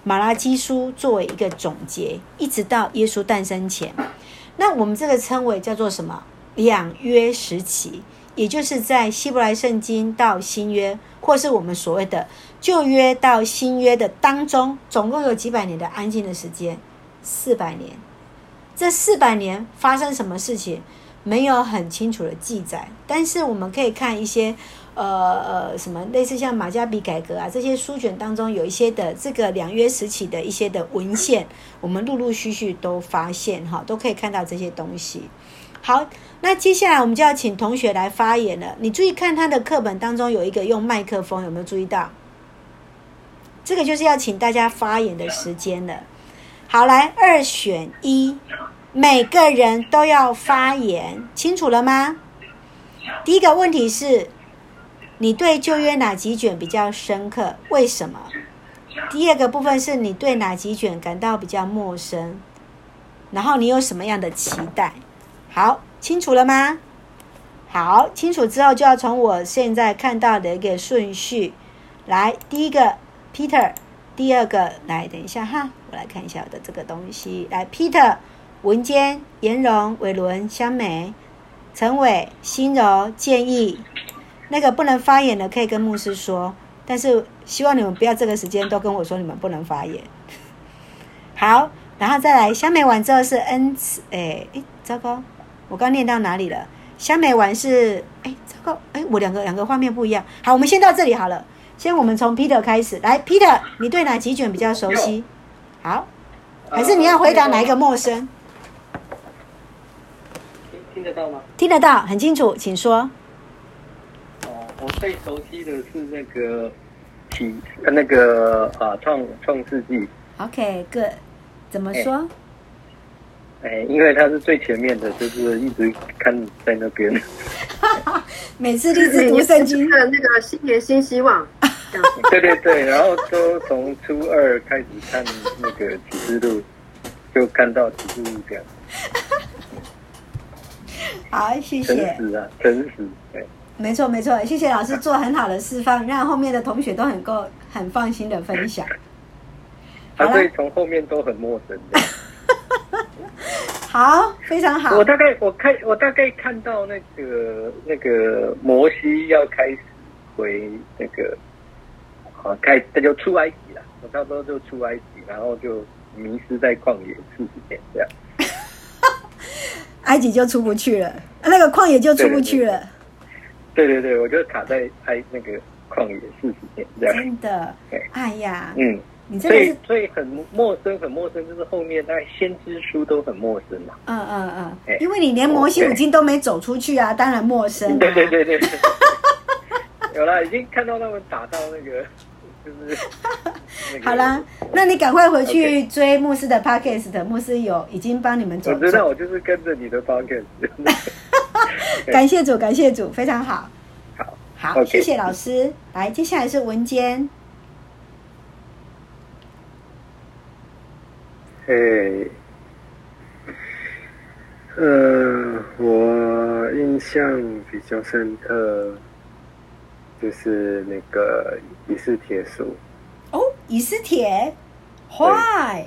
马拉基书作为一个总结，一直到耶稣诞生前。那我们这个称为叫做什么？两约时期，也就是在希伯来圣经到新约，或是我们所谓的旧约到新约的当中，总共有几百年的安静的时间，四百年。这四百年发生什么事情，没有很清楚的记载，但是我们可以看一些。呃呃，什么类似像马加比改革啊这些书卷当中有一些的这个两约时期的一些的文献，我们陆陆续续都发现哈，都可以看到这些东西。好，那接下来我们就要请同学来发言了。你注意看他的课本当中有一个用麦克风，有没有注意到？这个就是要请大家发言的时间了。好，来二选一，每个人都要发言，清楚了吗？第一个问题是。你对旧约哪几卷比较深刻？为什么？第二个部分是你对哪几卷感到比较陌生？然后你有什么样的期待？好，清楚了吗？好，清楚之后就要从我现在看到的一个顺序来。第一个 Peter，第二个来，等一下哈，我来看一下我的这个东西。来，Peter，文坚、颜荣、伟伦、香美、陈伟、心柔、建议。那个不能发言的可以跟牧师说，但是希望你们不要这个时间都跟我说你们不能发言。好，然后再来，香美丸之后是恩慈，哎哎，糟糕，我刚念到哪里了？香美丸是哎，糟糕，哎，我两个两个画面不一样。好，我们先到这里好了。先我们从 Peter 开始，来，Peter，你对哪几卷比较熟悉？好，还是你要回答哪一个陌生？听听得到吗？听得到，很清楚，请说。我最熟悉的是那个起，那个啊创创世纪。OK，good，怎么说？哎、欸，因为他是最前面的，就是一直看在那边。每次一直读圣经的那个新年新希望。对对对，然后都从初二开始看那个启示录，就看到启示录这样。好，谢谢。诚实啊，诚实，对。没错，没错，谢谢老师做很好的示范，让后面的同学都很够很放心的分享。他对从后面都很陌生。好，非常好。我大概我看我大概看到那个那个摩西要开始回那个，好开他就出埃及了，我差不多就出埃及，然后就迷失在旷野四十天这样。埃及就出不去了，那个旷野就出不去了。对对对对对对，我就卡在拍那个旷野四十年这样。真的，哎呀，嗯，你真的是所以很陌生，很陌生，就是后面那先知书都很陌生嘛。嗯嗯嗯，因为你连摩西五经都没走出去啊，当然陌生啊。对对对对，有了，已经看到他们打到那个，就是。好啦，那你赶快回去追牧师的 podcast，牧师有已经帮你们走。我知道，我就是跟着你的 podcast。感谢主，感谢主，非常好。好，好，谢谢老师。来，接下来是文坚。嘿，呃，我印象象比较深刻，就是那个以斯帖书。哦，以斯帖，Why？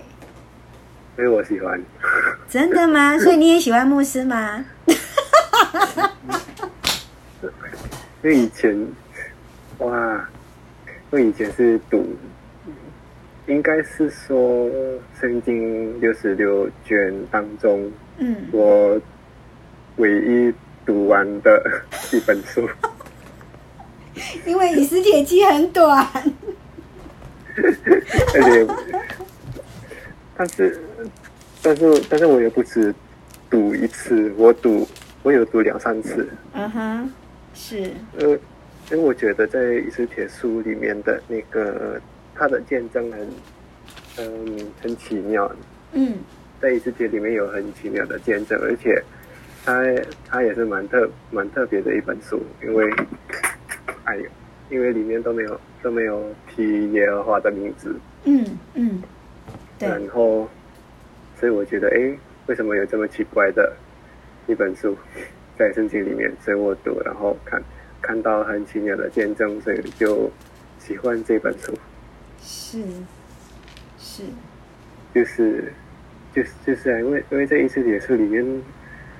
所以我喜欢。真的吗？所以你也喜欢牧师吗？因为以前，哇，因为以前是读，应该是说圣经六十六卷当中，嗯，我唯一读完的一本书。因为以斯帖记很短。而且，但是。但是，但是我也不止读一次，我读，我有读两三次。嗯哼，是。呃，因为我觉得在《以斯帖书》里面的那个他的见证很，嗯，很奇妙。嗯，在《以斯帖》里面有很奇妙的见证，而且他他也是蛮特蛮特别的一本书，因为，哎呦，因为里面都没有都没有提耶和华的名字。嗯嗯，对。然后。所以我觉得，哎，为什么有这么奇怪的一本书在圣经里面？所以我读，然后看看到很奇妙的见证，所以就喜欢这本书。是，是，就是，就是，就是啊，因为因为在以斯帖书里面，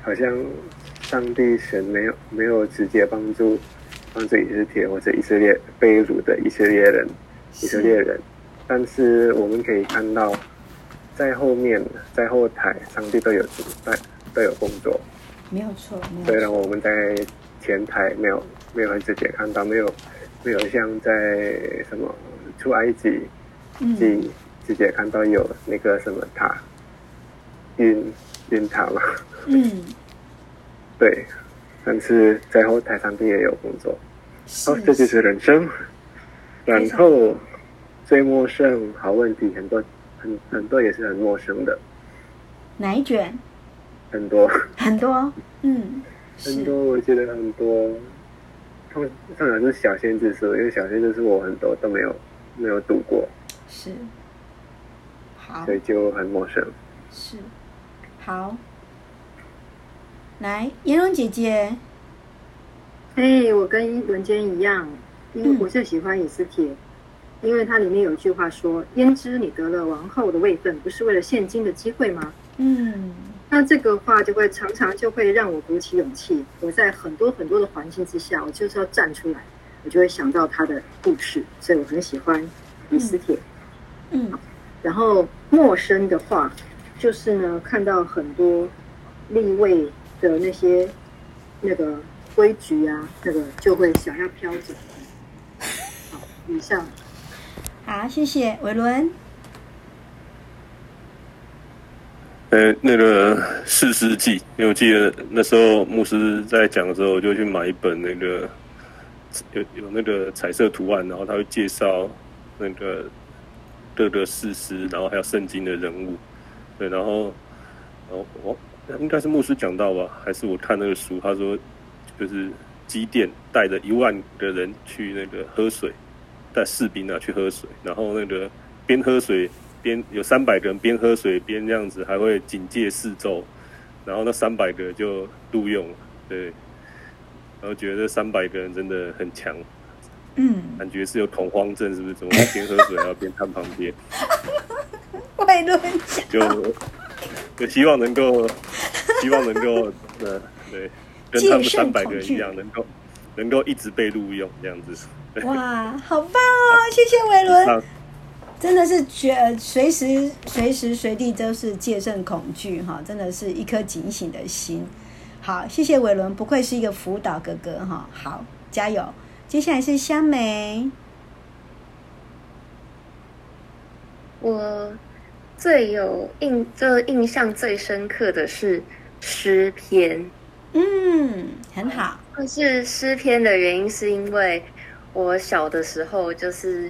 好像上帝神没有没有直接帮助帮助以色列或者以色列被掳的以色列人，以色列人，但是我们可以看到。在后面，在后台，上帝都有在都有工作，没有错。虽然我们在前台没有没有很直接看到，没有没有像在什么出埃及，嗯，直接看到有那个什么塔，晕晕塔嘛，嗯，对，但是在后台上面也有工作，哦，这就是人生。然后最陌生，好问题很多。很很多也是很陌生的，哪一卷？很多。很多，嗯，很多，我觉得很多。通常是小先知书，因为小先知书我很多都没有没有读过，是，好，所以就很陌生。是，好，来，颜蓉姐姐，嘿，我跟文娟一样，因为我最喜欢以斯帖。因为它里面有一句话说：“焉知你得了王后的位分，不是为了现今的机会吗？”嗯，那这个话就会常常就会让我鼓起勇气。我在很多很多的环境之下，我就是要站出来，我就会想到他的故事，所以我很喜欢李斯铁。嗯，嗯，然后陌生的话，就是呢，看到很多立位的那些那个规矩啊，那个就会想要飘走。好，以上。好，谢谢伟伦。呃，那个《四师记》，因为我记得那时候牧师在讲的时候，我就去买一本那个有有那个彩色图案，然后他会介绍那个各个士师，然后还有圣经的人物。对，然后，然后我应该是牧师讲到吧，还是我看那个书，他说就是基甸带着一万个人去那个喝水。带士兵啊去喝水，然后那个边喝水边有三百个人边喝水边这样子，还会警戒四周，然后那三百个就录用了，对，然后觉得这三百个人真的很强，嗯，感觉是有恐慌症是不是？怎么边喝水还要边看旁边？外论就就希望能够，希望能够，呃，对，跟他们三百个人一样，能够能够一直被录用这样子。哇，好棒哦！谢谢伟伦，真的是觉随时随时随地都是戒慎恐惧哈，真的是一颗警醒的心。好，谢谢伟伦，不愧是一个辅导哥哥哈。好，加油！接下来是香梅，我最有印，这印象最深刻的是诗篇。嗯，很好。是诗篇的原因是因为。我小的时候就是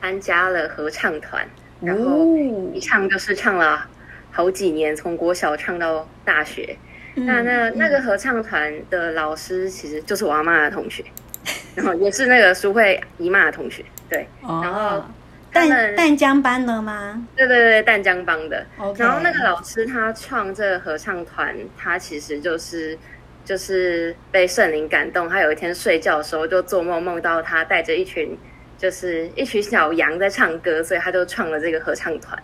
参加了合唱团，然后一唱就是唱了好几年，从国小唱到大学。嗯、那那那个合唱团的老师其实就是我阿妈的同学，然后也是那个淑慧姨妈的同学。对，哦、然后淡淡江班的吗？对对对，淡江帮的。然后那个老师他创这个合唱团，他其实就是就是被圣灵感动，他有一天睡觉的时候就做梦，梦到他带着一群就是一群小羊在唱歌，所以他就创了这个合唱团。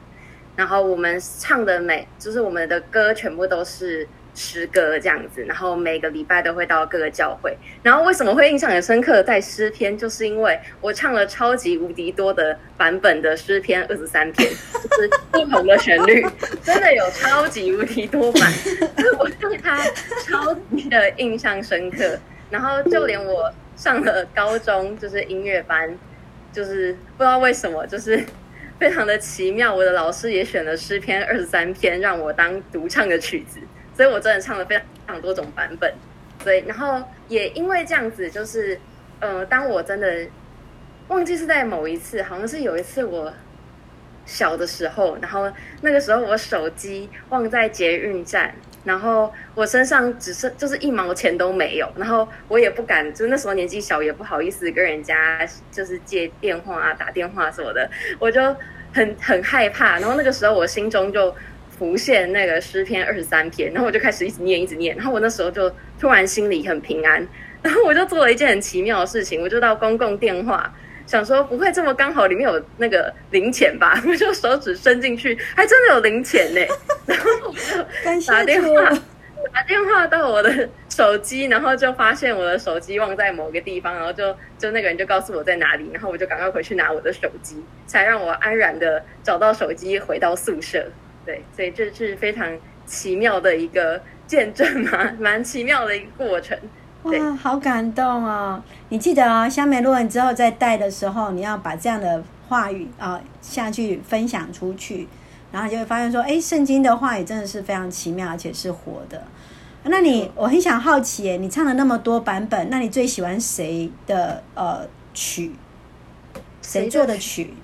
然后我们唱的每就是我们的歌全部都是诗歌这样子，然后每个礼拜都会到各个教会。然后为什么会印象很深刻带诗篇，就是因为我唱了超级无敌多的版本的诗篇二十三篇，就是不同的旋律，真的有超级无敌多版，我对他超级的印象深刻。然后就连我上了高中就是音乐班，就是不知道为什么就是。非常的奇妙，我的老师也选了诗篇二十三篇让我当独唱的曲子，所以我真的唱了非常非常多种版本。所以，然后也因为这样子，就是呃，当我真的忘记是在某一次，好像是有一次我小的时候，然后那个时候我手机忘在捷运站，然后我身上只剩就是一毛钱都没有，然后我也不敢，就那时候年纪小，也不好意思跟人家就是借电话啊、打电话什么的，我就。很很害怕，然后那个时候我心中就浮现那个诗篇二十三篇，然后我就开始一直念一直念，然后我那时候就突然心里很平安，然后我就做了一件很奇妙的事情，我就到公共电话，想说不会这么刚好里面有那个零钱吧，我 就手指伸进去，还真的有零钱呢，然后我就打电话。打电话到我的手机，然后就发现我的手机忘在某个地方，然后就就那个人就告诉我在哪里，然后我就赶快回去拿我的手机，才让我安然的找到手机回到宿舍。对，所以这是非常奇妙的一个见证嘛，蛮奇妙的一个过程。哇，好感动哦！你记得哦，香梅，如果你之后再带的时候，你要把这样的话语啊、哦、下去分享出去。然后你就会发现说，哎，圣经的话语真的是非常奇妙，而且是活的。那你，我很想好奇，哎，你唱了那么多版本，那你最喜欢谁的呃曲？谁做的曲？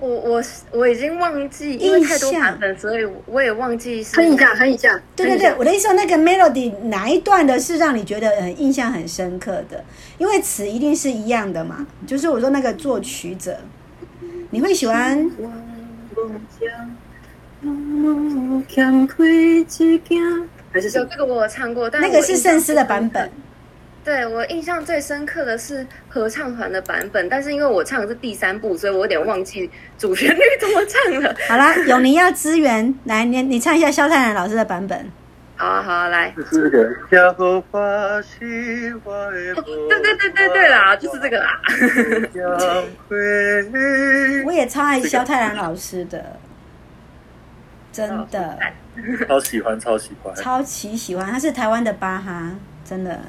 我我我已经忘记，因为太多版本，所以我也忘记。哼一下，哼一下。对对对，我的意思说，那个 melody 哪一段的是让你觉得很印象很深刻的？因为词一定是一样的嘛。就是我说那个作曲者，你会喜欢？还是有这个我有唱过，但那个是圣诗的版本。对，我印象最深刻的是合唱团的版本，但是因为我唱的是第三部，所以我有点忘记主旋律怎么唱了。好啦，永宁要支援，来，你你唱一下萧泰然老师的版本。好啊，好啊，来。对对对对对啦，就是这个啦。我也超爱萧泰然老师的。真的，超喜欢，超喜欢，超级喜欢。他是台湾的巴哈，真的。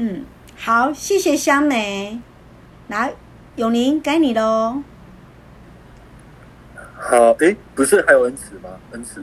嗯，好，谢谢香梅。来，永宁，该你喽。好，哎，不是还有恩慈吗？恩慈。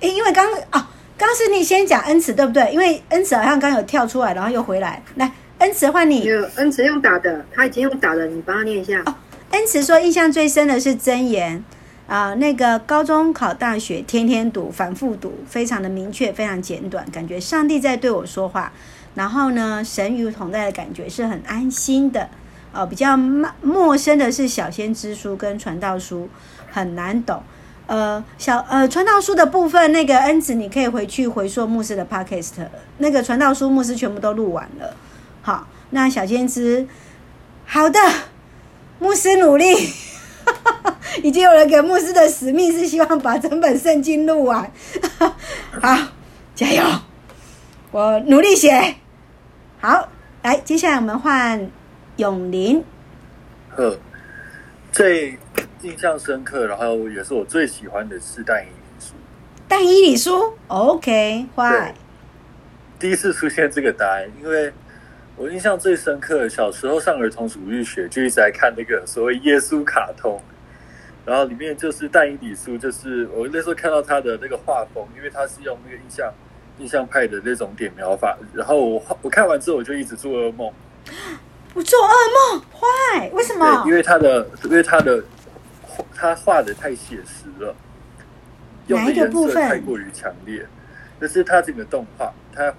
哎，因为刚哦，刚是你先讲恩慈对不对？因为恩慈好像刚有跳出来，然后又回来。来，恩慈换你。有恩慈用打的，他已经用打的，你帮他念一下。哦恩慈说：“印象最深的是箴言啊，那个高中考大学，天天读，反复读，非常的明确，非常简短，感觉上帝在对我说话。然后呢，神与同在的感觉是很安心的。哦、啊，比较陌生的是小先知书跟传道书，很难懂。呃，小呃传道书的部分，那个恩子你可以回去回溯牧师的 podcast，那个传道书牧师全部都录完了。好，那小先知，好的。”牧师努力，已经有人给牧师的使命，是希望把整本圣经录完。好，加油！我努力写。好，来，接下来我们换永林。呵，最印象深刻，然后也是我最喜欢的是但以理书。但以理书，OK，Why？第一次出现这个答案，因为。我印象最深刻，小时候上儿童主日学就一直在看那个所谓耶稣卡通，然后里面就是但以理书，就是我那时候看到他的那个画风，因为他是用那个印象印象派的那种点描法，然后我我看完之后我就一直做噩梦。我做噩梦，Why？为什么？因为他的因为他的他画的太写实了，用的颜色太过于强烈，就是他整个动画，他。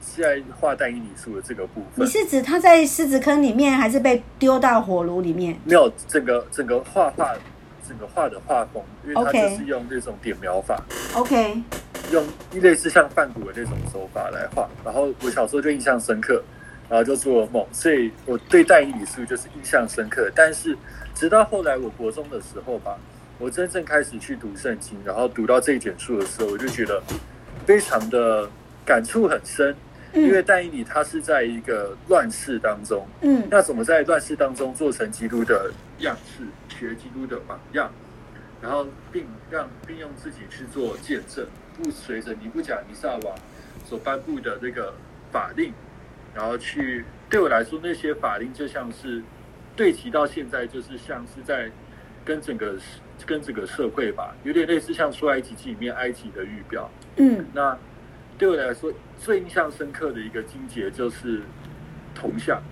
现在画但以理书的这个部分，你是指他在狮子坑里面，还是被丢到火炉里面？没有，整个整个画画整个画的画风，因为它就是用这种点描法，OK，用类似像梵谷的那种手法来画。然后我小时候就印象深刻，然后就做了梦，所以我对但以理书就是印象深刻。但是直到后来我国中的时候吧，我真正开始去读圣经，然后读到这一卷书的时候，我就觉得非常的感触很深。因为但以理他是在一个乱世当中，嗯，那怎么在乱世当中做成基督的样式，学基督的榜样，然后并让并用自己去做见证，不随着尼布甲尼撒王所颁布的这个法令，然后去对我来说，那些法令就像是对齐到现在，就是像是在跟整个跟整个社会吧，有点类似像出埃及记里面埃及的预表，嗯，那。对我来说，最印象深刻的一个金节就是铜像，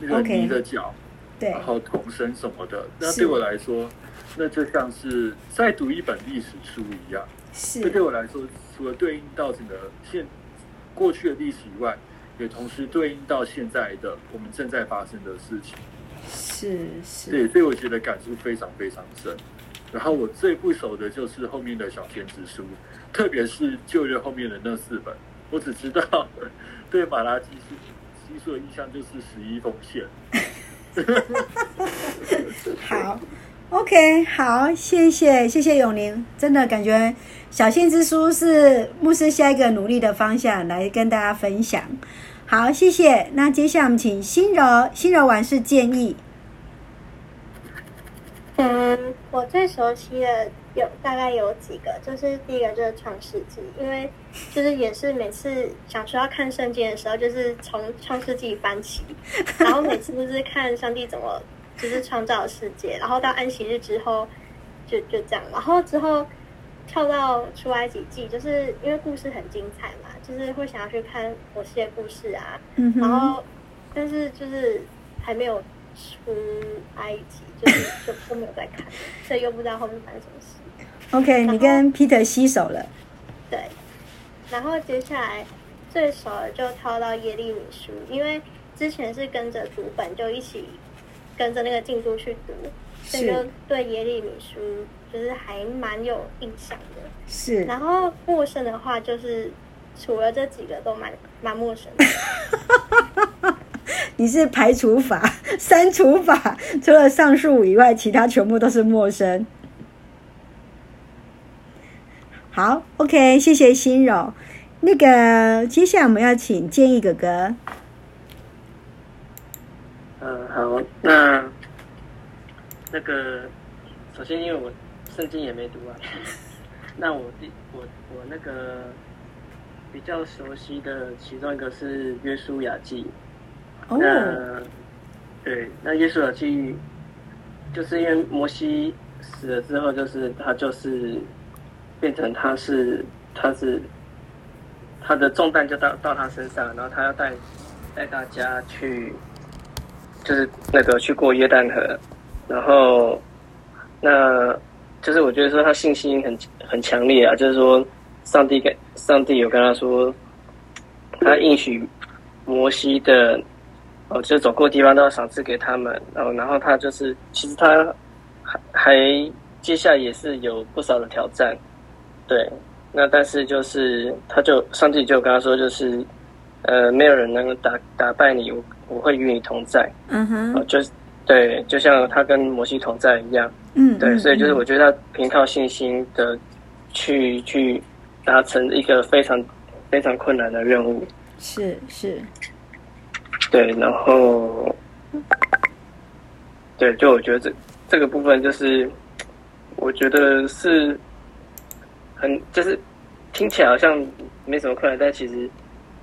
那个泥的脚，okay, 然后铜身什么的。那对我来说，那就像是在读一本历史书一样。是。这对我来说，除了对应到整个现过去的历史以外，也同时对应到现在的我们正在发生的事情。是是。对，所以我觉得感触非常非常深。然后我最不熟的就是后面的小天之书。特别是旧约后面的那四本，我只知道 对马拉基书基书的印象就是十一奉献。好，OK，好，谢谢谢谢永宁，真的感觉小信之书是牧师下一个努力的方向来跟大家分享。好，谢谢。那接下来我们请新柔，新柔完是建议。嗯，我最熟悉的。有大概有几个，就是第一个就是创世纪，因为就是也是每次想说要看圣经的时候，就是从创世纪翻起，然后每次都是看上帝怎么就是创造世界，然后到安息日之后就就这样，然后之后跳到出埃及记，就是因为故事很精彩嘛，就是会想要去看某些故事啊，然后但是就是还没有出埃及，就都没有在看，所以又不知道后面发生什么事。OK，你跟 Peter 洗手了。对，然后接下来最熟的就掏到耶利米书，因为之前是跟着读本，就一起跟着那个进度去读，所以就对耶利米书就是还蛮有印象的。是，然后陌生的话，就是除了这几个都蛮蛮陌生的。你是排除法、删除法，除了上述以外，其他全部都是陌生。好，OK，谢谢心柔。那个，接下来我们要请建议哥哥。嗯，好，那那个，首先因为我圣经也没读完，那我第我我那个比较熟悉的其中一个是约书亚记。那对，那约书亚记就是因为摩西死了之后，就是他就是。变成他是他是他的重担就到到他身上，然后他要带带大家去，就是那个去过约旦河，然后那就是我觉得说他信心很很强烈啊，就是说上帝给上帝有跟他说，他应许摩西的哦，就走过地方都要赏赐给他们，然后然后他就是其实他还还接下来也是有不少的挑战。对，那但是就是，他就上帝就跟他说，就是，呃，没有人能够打打败你，我我会与你同在。嗯哼，哦，就是对，就像他跟摩西同在一样。嗯，对，所以就是我觉得他凭靠信心的去去达成一个非常非常困难的任务。是是，对，然后，对，就我觉得这这个部分就是，我觉得是。很就是听起来好像没什么困难，但其实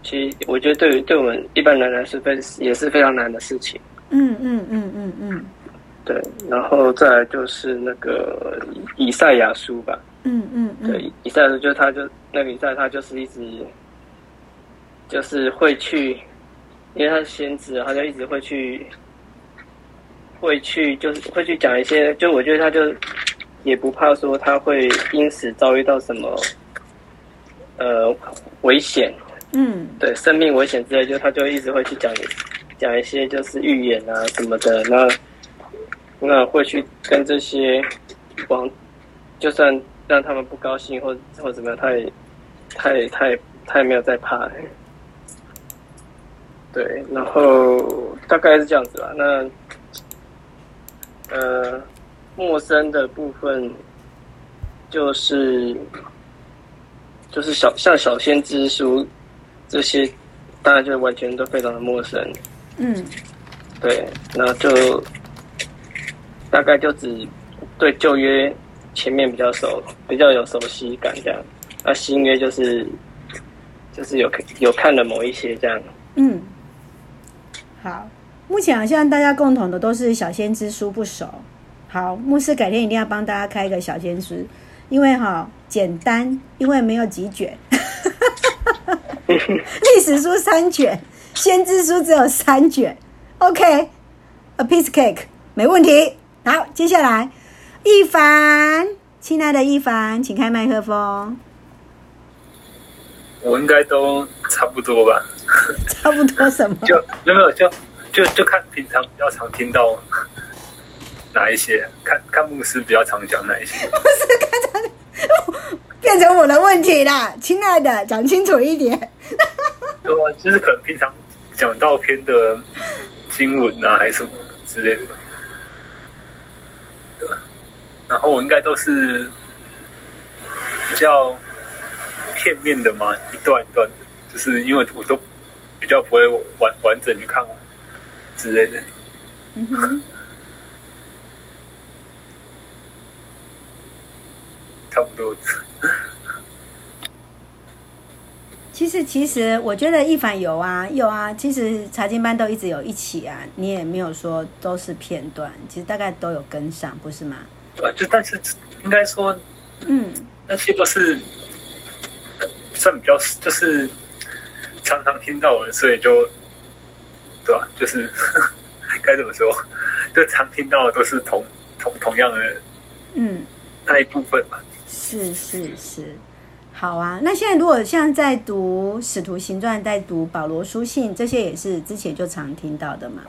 其实我觉得对于对我们一般人来说，非也是非常难的事情。嗯嗯嗯嗯嗯，对。然后再来就是那个以赛亚书吧。嗯嗯嗯。对，以赛亚书就是他就那个以赛他就是一直就是会去，因为他是先知，他就一直会去会去就是会去讲一些，就我觉得他就。也不怕说他会因此遭遇到什么，呃，危险，嗯，对，生命危险之类，就他就一直会去讲讲一些就是预言啊什么的。那那会去跟这些王，就算让他们不高兴或或怎么样，他也他也他也他也没有在怕。对，然后大概是这样子吧。那呃，陌生的部分就是就是小像小先知书这些，当然就完全都非常的陌生。嗯，对，那就大概就只对旧约前面比较熟，比较有熟悉感这样。那新约就是就是有有看了某一些这样。嗯。好，目前好像大家共同的都是小先知书不熟。好，牧师改天一定要帮大家开一个小先知，因为哈、哦、简单，因为没有几卷。历史书三卷，先知书只有三卷。OK，a piece cake，没问题。好，接下来，一凡，亲爱的一凡，请开麦克风。我应该都差不多吧。差不多什么？就有没有就就就看平常比较常听到哪一些，看看牧师比较常讲哪一些。牧师刚才 变成我的问题啦，亲爱的，讲清楚一点。对啊，就是可能平常讲道篇的经文啊，还是什么之类的。对，然后我应该都是比较片面的吗，一段一段的，就是因为我都。比较不会完完整去看之类的，嗯哼，差不多。其实，其实我觉得一凡有啊，有啊。其实查经班都一直有一起啊，你也没有说都是片段，其实大概都有跟上，不是吗？对，就但是应该说，嗯，那些都是算比较，就是。常常听到的，所以就对吧？就是 该怎么说？就常听到的都是同同同样的，嗯，那一部分吧。是是是，好啊。那现在如果像在读《使徒行传》，在读保罗书信，这些也是之前就常听到的嘛？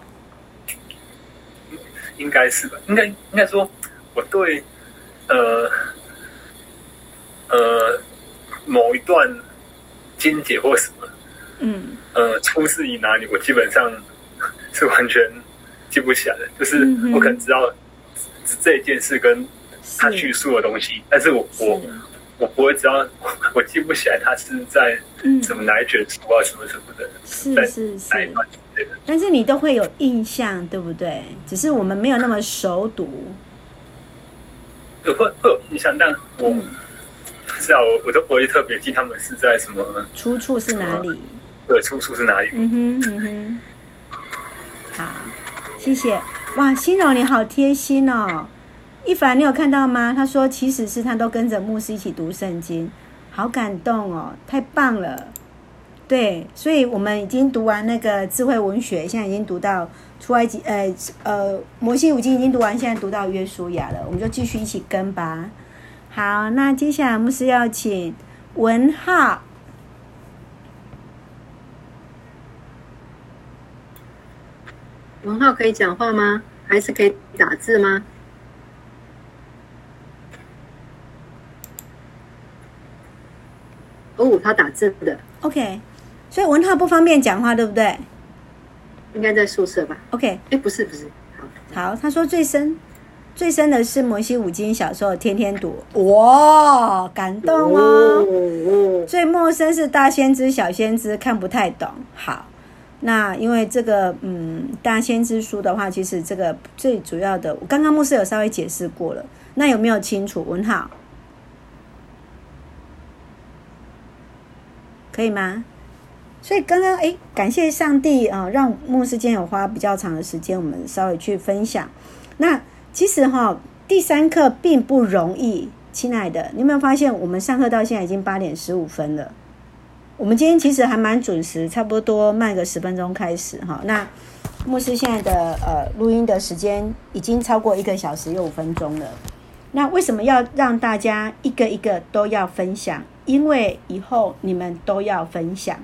应该是吧？应该应该说，我对呃呃某一段经节或什么。嗯，呃，出自于哪里？我基本上是完全记不起来的。就是我可能知道这一件事跟他叙述的东西，但是我我我不会知道，我记不起来他是在什么哪一卷书啊，什么什么的，是是是。但是你都会有印象，对不对？只是我们没有那么熟读，会会有印象，但我不知道，我我都不会特别记他们是在什么出处是哪里。对，出处是哪里？嗯哼嗯哼，好，谢谢。哇，欣柔你好贴心哦。一凡，你有看到吗？他说，其实是他都跟着牧师一起读圣经，好感动哦，太棒了。对，所以我们已经读完那个智慧文学，现在已经读到出埃及，呃呃，摩西五经已经读完，现在读到约书亚了，我们就继续一起跟吧。好，那接下来牧师要请文浩。文浩可以讲话吗？还是可以打字吗？哦，他打字的。OK，所以文浩不方便讲话，对不对？应该在宿舍吧。OK，哎，不是不是，好，好，他说最深最深的是摩西五经，小时候天天读，哇，感动哦。哦，最陌生是大先知、小先知，看不太懂。好。那因为这个，嗯，大先知书的话，其实这个最主要的，我刚刚牧师有稍微解释过了。那有没有清楚？文浩，可以吗？所以刚刚，哎，感谢上帝啊，呃，让牧师今天有花比较长的时间，我们稍微去分享。那其实哈，第三课并不容易，亲爱的，你有没有发现，我们上课到现在已经八点十五分了。我们今天其实还蛮准时，差不多慢个十分钟开始哈。那牧师现在的呃录音的时间已经超过一个小时又五分钟了。那为什么要让大家一个一个都要分享？因为以后你们都要分享。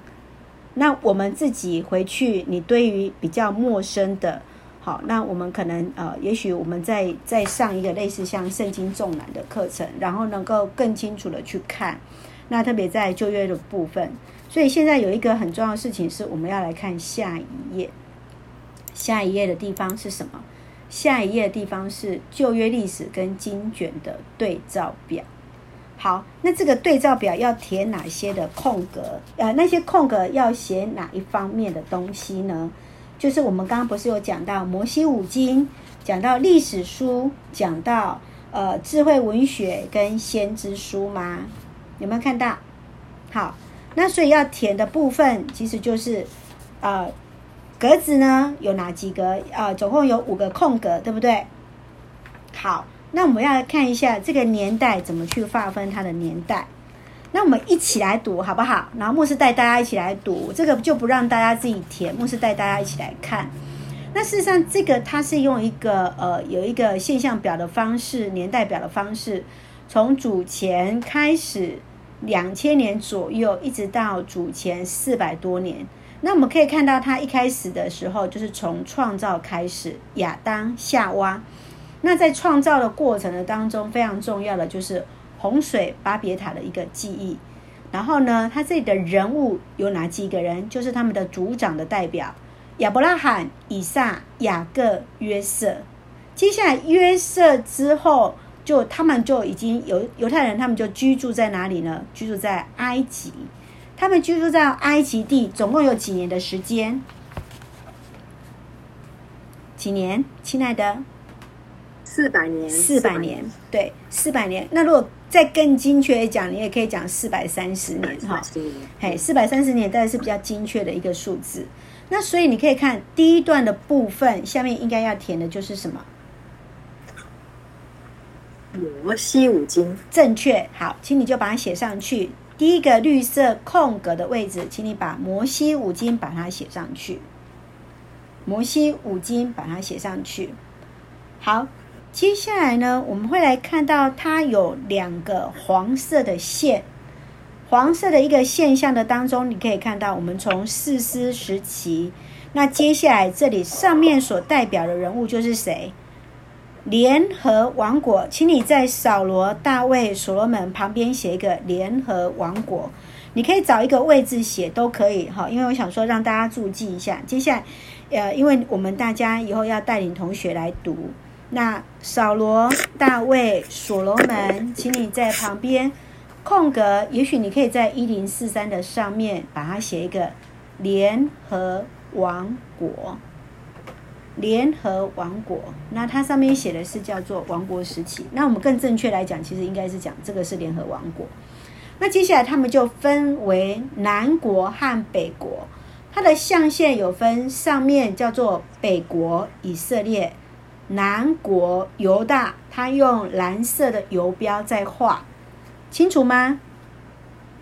那我们自己回去，你对于比较陌生的，好，那我们可能呃，也许我们再再上一个类似像圣经纵览的课程，然后能够更清楚的去看。那特别在旧约的部分，所以现在有一个很重要的事情是，我们要来看下一页。下一页的地方是什么？下一页的地方是旧约历史跟经卷的对照表。好，那这个对照表要填哪些的空格？呃，那些空格要写哪一方面的东西呢？就是我们刚刚不是有讲到摩西五经，讲到历史书，讲到呃智慧文学跟先知书吗？有没有看到？好，那所以要填的部分其实就是呃格子呢有哪几个？呃，总共有五个空格，对不对？好，那我们要看一下这个年代怎么去划分它的年代。那我们一起来读好不好？然后牧师带大家一起来读，这个就不让大家自己填，牧师带大家一起来看。那事实上，这个它是用一个呃有一个现象表的方式、年代表的方式，从主前开始两千年左右，一直到主前四百多年。那我们可以看到，它一开始的时候就是从创造开始，亚当、夏娃。那在创造的过程的当中，非常重要的就是。洪水巴别塔的一个记忆，然后呢，他这里的人物有哪几个人？就是他们的族长的代表：亚伯拉罕、以撒、雅各、约瑟。接下来约瑟之后，就他们就已经犹犹太人，他们就居住在哪里呢？居住在埃及。他们居住在埃及地，总共有几年的时间？几年，亲爱的？四百年。四百年，对，四百年。那如果再更精确一讲，你也可以讲四百三十年哈。嘿，四百三十年大概是比较精确的一个数字。那所以你可以看第一段的部分，下面应该要填的就是什么？摩西五经。正确。好，请你就把它写上去。第一个绿色空格的位置，请你把摩西五经把它写上去。摩西五经把它写上去。好。接下来呢，我们会来看到它有两个黄色的线，黄色的一个现象的当中，你可以看到我们从四师时期，那接下来这里上面所代表的人物就是谁？联合王国，请你在扫罗、大卫、所罗门旁边写一个联合王国，你可以找一个位置写都可以哈，因为我想说让大家注记一下。接下来，呃，因为我们大家以后要带领同学来读。那扫罗、大卫、所罗门，请你在旁边空格，也许你可以在一零四三的上面把它写一个联合王国。联合王国，那它上面写的是叫做王国时期。那我们更正确来讲，其实应该是讲这个是联合王国。那接下来他们就分为南国和北国，它的象限有分，上面叫做北国以色列。南国犹大，他用蓝色的游标在画，清楚吗？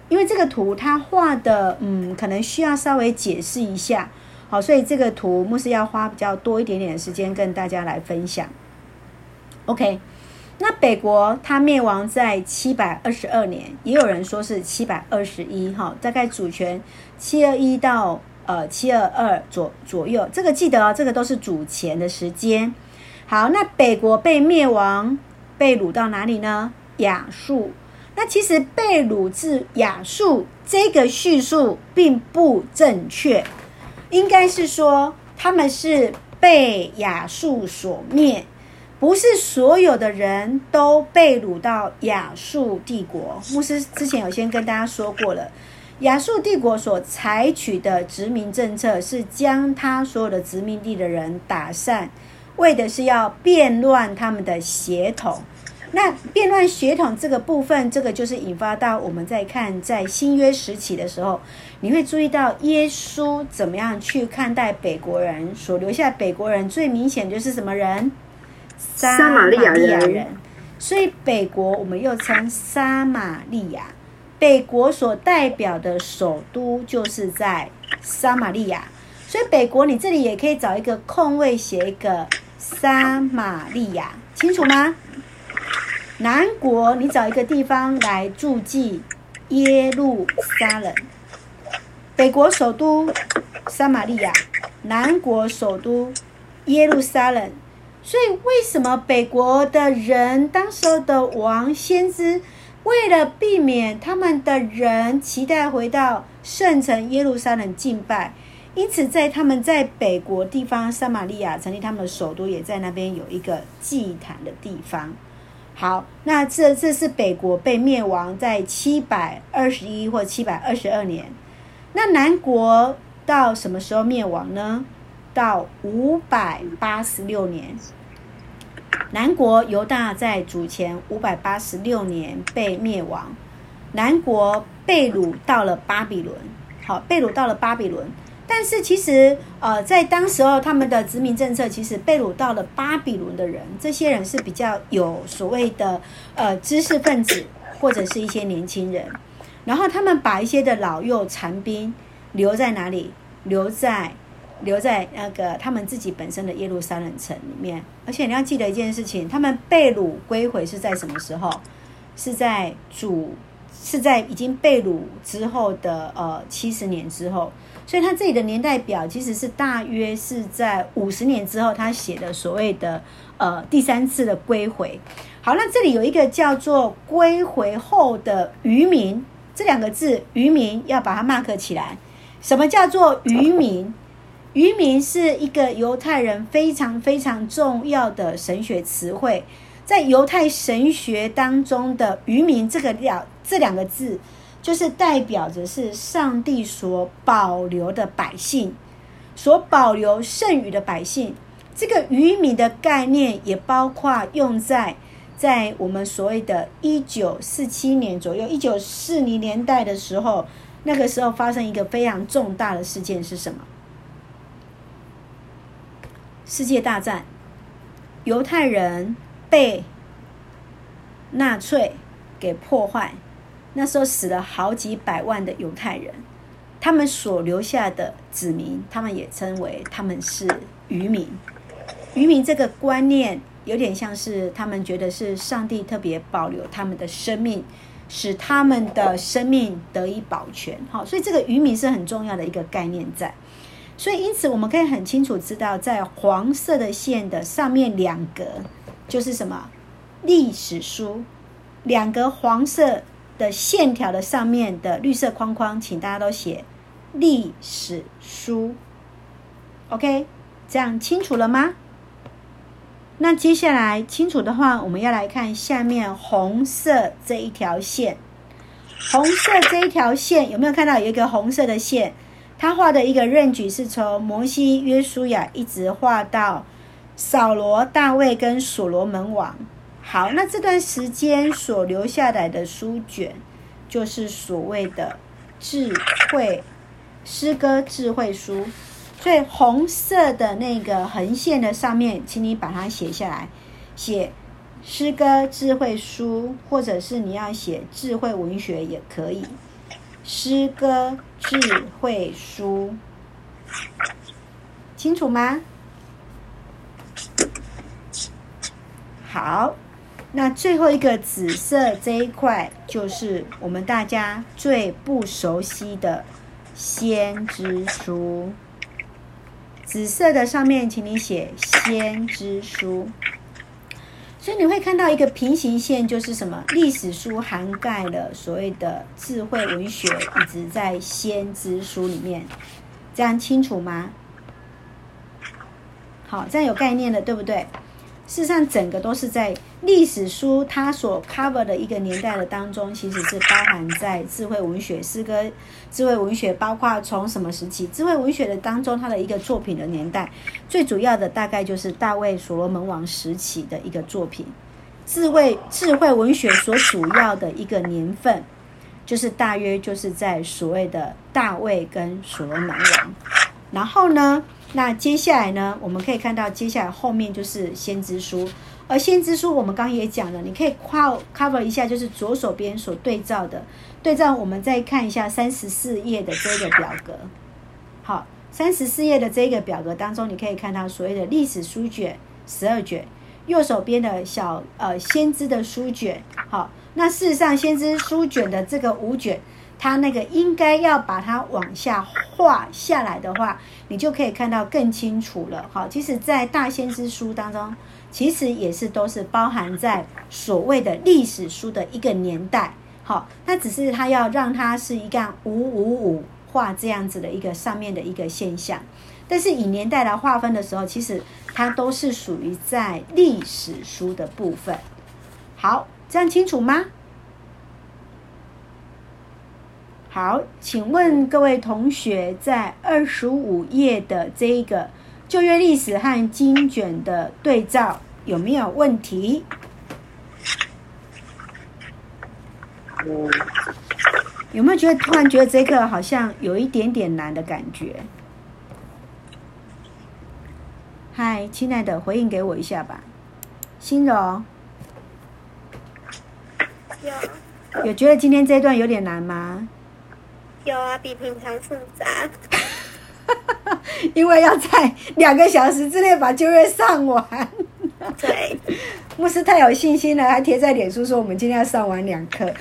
因为这个图他画的，嗯，可能需要稍微解释一下，好，所以这个图牧师要花比较多一点点的时间跟大家来分享。OK，那北国他灭亡在七百二十二年，也有人说是七百二十一，哈，大概主权七二一到呃七二二左左右，这个记得哦，这个都是主前的时间。好，那北国被灭亡，被掳到哪里呢？亚述。那其实被掳至亚述这个叙述并不正确，应该是说他们是被亚述所灭，不是所有的人都被掳到亚述帝国。牧师之前有先跟大家说过了，亚述帝国所采取的殖民政策是将他所有的殖民地的人打散。为的是要变乱他们的血统，那变乱血统这个部分，这个就是引发到我们在看在新约时期的时候，你会注意到耶稣怎么样去看待北国人，所留下北国人最明显就是什么人？撒玛利亚人。所以北国我们又称撒玛利亚，北国所代表的首都就是在撒玛利亚。所以北国，你这里也可以找一个空位，写一个撒玛利亚，清楚吗？南国，你找一个地方来注记耶路撒冷。北国首都撒玛利亚，南国首都耶路撒冷。所以，为什么北国的人，当时候的王先知，为了避免他们的人期待回到圣城耶路撒冷敬拜，因此在他们在北国地方撒玛利亚成立他们的首都，也在那边有一个祭坛的地方。好，那这这是北国被灭亡在七百二十一或七百二十二年。那南国到什么时候灭亡呢？到五百八十六年，南国犹大在主前五百八十六年被灭亡。南国被掳到了巴比伦，好，被掳到了巴比伦。但是其实，呃，在当时候他们的殖民政策，其实被掳到了巴比伦的人，这些人是比较有所谓的呃知识分子或者是一些年轻人，然后他们把一些的老幼残兵留在哪里？留在。留在那个他们自己本身的耶路撒冷城里面，而且你要记得一件事情，他们被掳归回是在什么时候？是在主是在已经被掳之后的呃七十年之后，所以他自己的年代表其实是大约是在五十年之后，他写的所谓的呃第三次的归回。好，那这里有一个叫做归回后的渔民这两个字，渔民要把它 mark 起来。什么叫做渔民？渔民是一个犹太人非常非常重要的神学词汇，在犹太神学当中的“渔民”这个两这两个字，就是代表着是上帝所保留的百姓，所保留剩余的百姓。这个余民的概念也包括用在在我们所谓的一九四七年左右，一九四零年代的时候，那个时候发生一个非常重大的事件是什么？世界大战，犹太人被纳粹给破坏，那时候死了好几百万的犹太人，他们所留下的子民，他们也称为他们是渔民。渔民这个观念有点像是他们觉得是上帝特别保留他们的生命，使他们的生命得以保全。好，所以这个渔民是很重要的一个概念在。所以，因此我们可以很清楚知道，在黄色的线的上面两格就是什么？历史书。两格黄色的线条的上面的绿色框框，请大家都写历史书。OK，这样清楚了吗？那接下来清楚的话，我们要来看下面红色这一条线。红色这一条线有没有看到有一个红色的线？他画的一个任举是从摩西、约书亚一直画到扫罗、大卫跟所罗门王。好，那这段时间所留下来的书卷，就是所谓的智慧诗歌智慧书。所以红色的那个横线的上面，请你把它写下来，写诗歌智慧书，或者是你要写智慧文学也可以。诗歌智慧书，清楚吗？好，那最后一个紫色这一块，就是我们大家最不熟悉的先知书。紫色的上面，请你写先知书。所以你会看到一个平行线，就是什么？历史书涵盖了所谓的智慧文学，一直在先知书里面，这样清楚吗？好，这样有概念了，对不对？事实上，整个都是在历史书它所 cover 的一个年代的当中，其实是包含在智慧文学诗歌、智慧文学，包括从什么时期？智慧文学的当中，它的一个作品的年代，最主要的大概就是大卫、所罗门王时期的一个作品。智慧智慧文学所主要的一个年份，就是大约就是在所谓的大卫跟所罗门王。然后呢，那接下来呢，我们可以看到，接下来后面就是先知书，而先知书我们刚刚也讲了，你可以跨 cover 一下，就是左手边所对照的，对照我们再看一下三十四页的这个表格。好，三十四页的这个表格当中，你可以看到所谓的历史书卷十二卷，右手边的小呃先知的书卷。好，那事实上先知书卷的这个五卷。它那个应该要把它往下画下来的话，你就可以看到更清楚了。好，其实，在大先知书当中，其实也是都是包含在所谓的历史书的一个年代。好，那只是它要让它是一个五五五画这样子的一个上面的一个现象。但是以年代来划分的时候，其实它都是属于在历史书的部分。好，这样清楚吗？好，请问各位同学，在二十五页的这一个旧约历史和经卷的对照有没有问题？嗯，有没有觉得突然觉得这个好像有一点点难的感觉？嗨，亲爱的，回应给我一下吧。心柔，有有觉得今天这一段有点难吗？有啊，比平常复杂。因为要在两个小时之内把旧约上完。对，牧师太有信心了，还贴在脸书说我们今天要上完两课。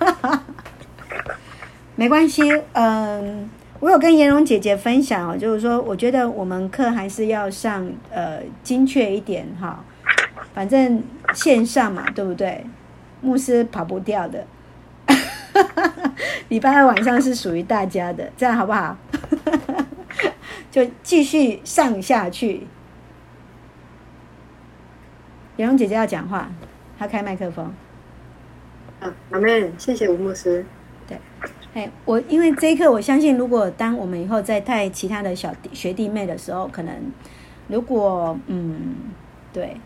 没关系，嗯，我有跟颜蓉姐姐分享哦，就是说，我觉得我们课还是要上呃精确一点哈，反正线上嘛，对不对？牧师跑不掉的。礼拜二晚上是属于大家的，这样好不好？就继续上下去。颜蓉姐姐要讲话，她开麦克风。啊，阿妹，谢谢吴牧师。对，哎，我因为这一刻，我相信，如果当我们以后再带其他的小弟学弟妹的时候，可能如果嗯，对，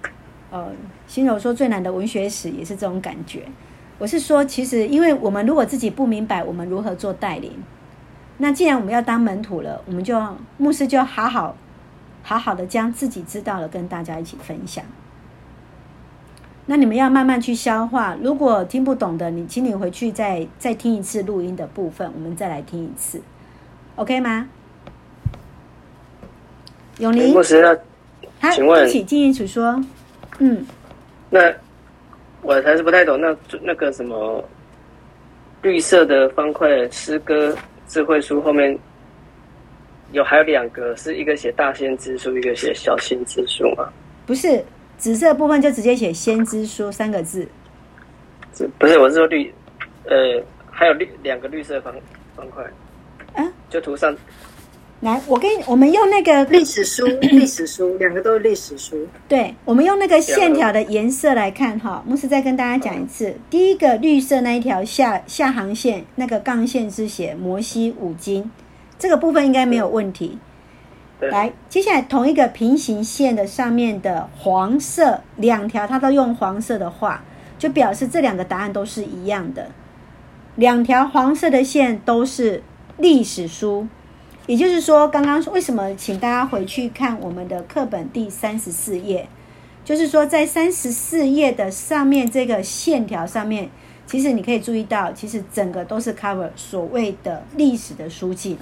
呃，新柔说最难的文学史也是这种感觉。我是说，其实，因为我们如果自己不明白，我们如何做带领，那既然我们要当门徒了，我们就牧师就好好好好的将自己知道的跟大家一起分享。那你们要慢慢去消化。如果听不懂的，你请你回去再再听一次录音的部分，我们再来听一次，OK 吗？永宁，牧师，他请问，一起进行说，嗯，那。我还是不太懂，那那个什么绿色的方块诗歌智慧书后面有还有两个，是一个写大先知书，一个写小先知书吗？不是，紫色部分就直接写先知书三个字。不是，我是说绿，呃，还有绿两个绿色方方块，啊，就图上。来，我跟我们用那个历史书，历史书，两个都是历史书。对，我们用那个线条的颜色来看哈。牧师再跟大家讲一次，第一个绿色那一条下下行线那个杠线是写摩西五经，这个部分应该没有问题。来，接下来同一个平行线的上面的黄色两条，它都用黄色的画，就表示这两个答案都是一样的。两条黄色的线都是历史书。也就是说，刚刚为什么请大家回去看我们的课本第三十四页？就是说，在三十四页的上面这个线条上面，其实你可以注意到，其实整个都是 cover 所谓的历史的书信。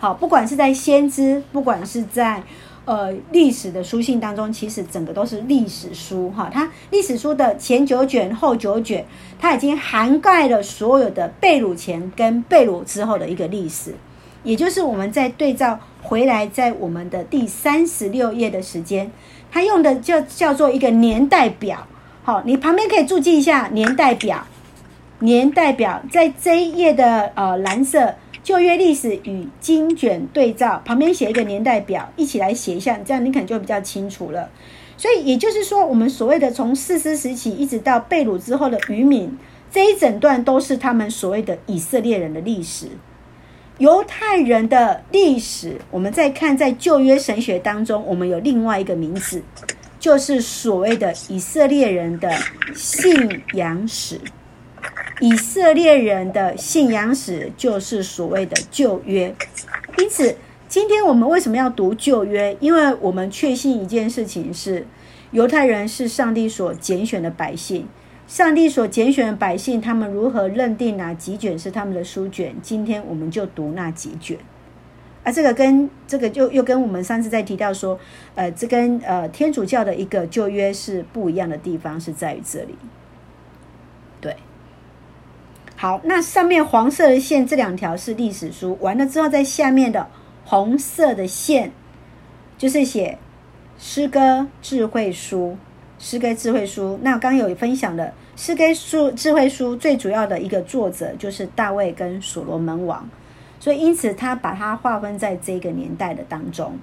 好，不管是在先知，不管是在呃历史的书信当中，其实整个都是历史书。哈，它历史书的前九卷、后九卷，它已经涵盖了所有的被掳前跟被掳之后的一个历史。也就是我们在对照回来，在我们的第三十六页的时间，它用的叫叫做一个年代表。好，你旁边可以注记一下年代表。年代表在这一页的呃蓝色旧约历史与经卷对照，旁边写一个年代表，一起来写一下，这样你可能就比较清楚了。所以也就是说，我们所谓的从四师时期一直到被掳之后的余民，这一整段都是他们所谓的以色列人的历史。犹太人的历史，我们再看在旧约神学当中，我们有另外一个名字，就是所谓的以色列人的信仰史。以色列人的信仰史就是所谓的旧约。因此，今天我们为什么要读旧约？因为我们确信一件事情是，犹太人是上帝所拣选的百姓。上帝所拣选的百姓，他们如何认定哪几卷是他们的书卷？今天我们就读那几卷。啊，这个跟这个就又跟我们上次在提到说，呃，这跟呃天主教的一个旧约是不一样的地方，是在于这里。对，好，那上面黄色的线这两条是历史书，完了之后在下面的红色的线就是写诗歌智慧书，诗歌智慧书。那刚有分享的诗歌书智慧书最主要的一个作者就是大卫跟所罗门王，所以因此他把它划分在这个年代的当中。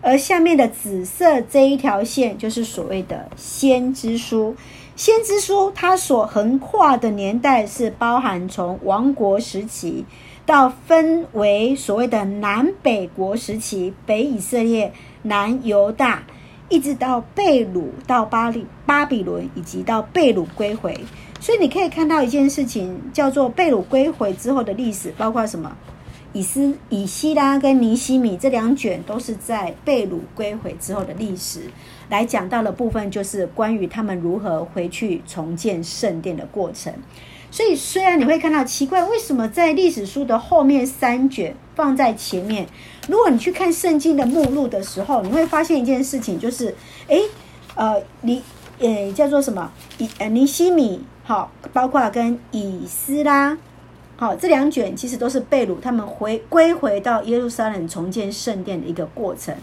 而下面的紫色这一条线就是所谓的先知书。先知书它所横跨的年代是包含从王国时期到分为所谓的南北国时期，北以色列、南犹大，一直到被掳到巴黎巴比伦，以及到被掳归回。所以你可以看到一件事情，叫做被掳归回之后的历史，包括什么？以斯以西拉跟尼希米这两卷都是在被掳归回之后的历史，来讲到的部分就是关于他们如何回去重建圣殿的过程。所以虽然你会看到奇怪，为什么在历史书的后面三卷放在前面？如果你去看圣经的目录的时候，你会发现一件事情，就是诶，呃，尼呃叫做什么？以呃尼西米好，包括跟以斯拉。好，这两卷其实都是被掳，他们回归回到耶路撒冷重建圣殿的一个过程。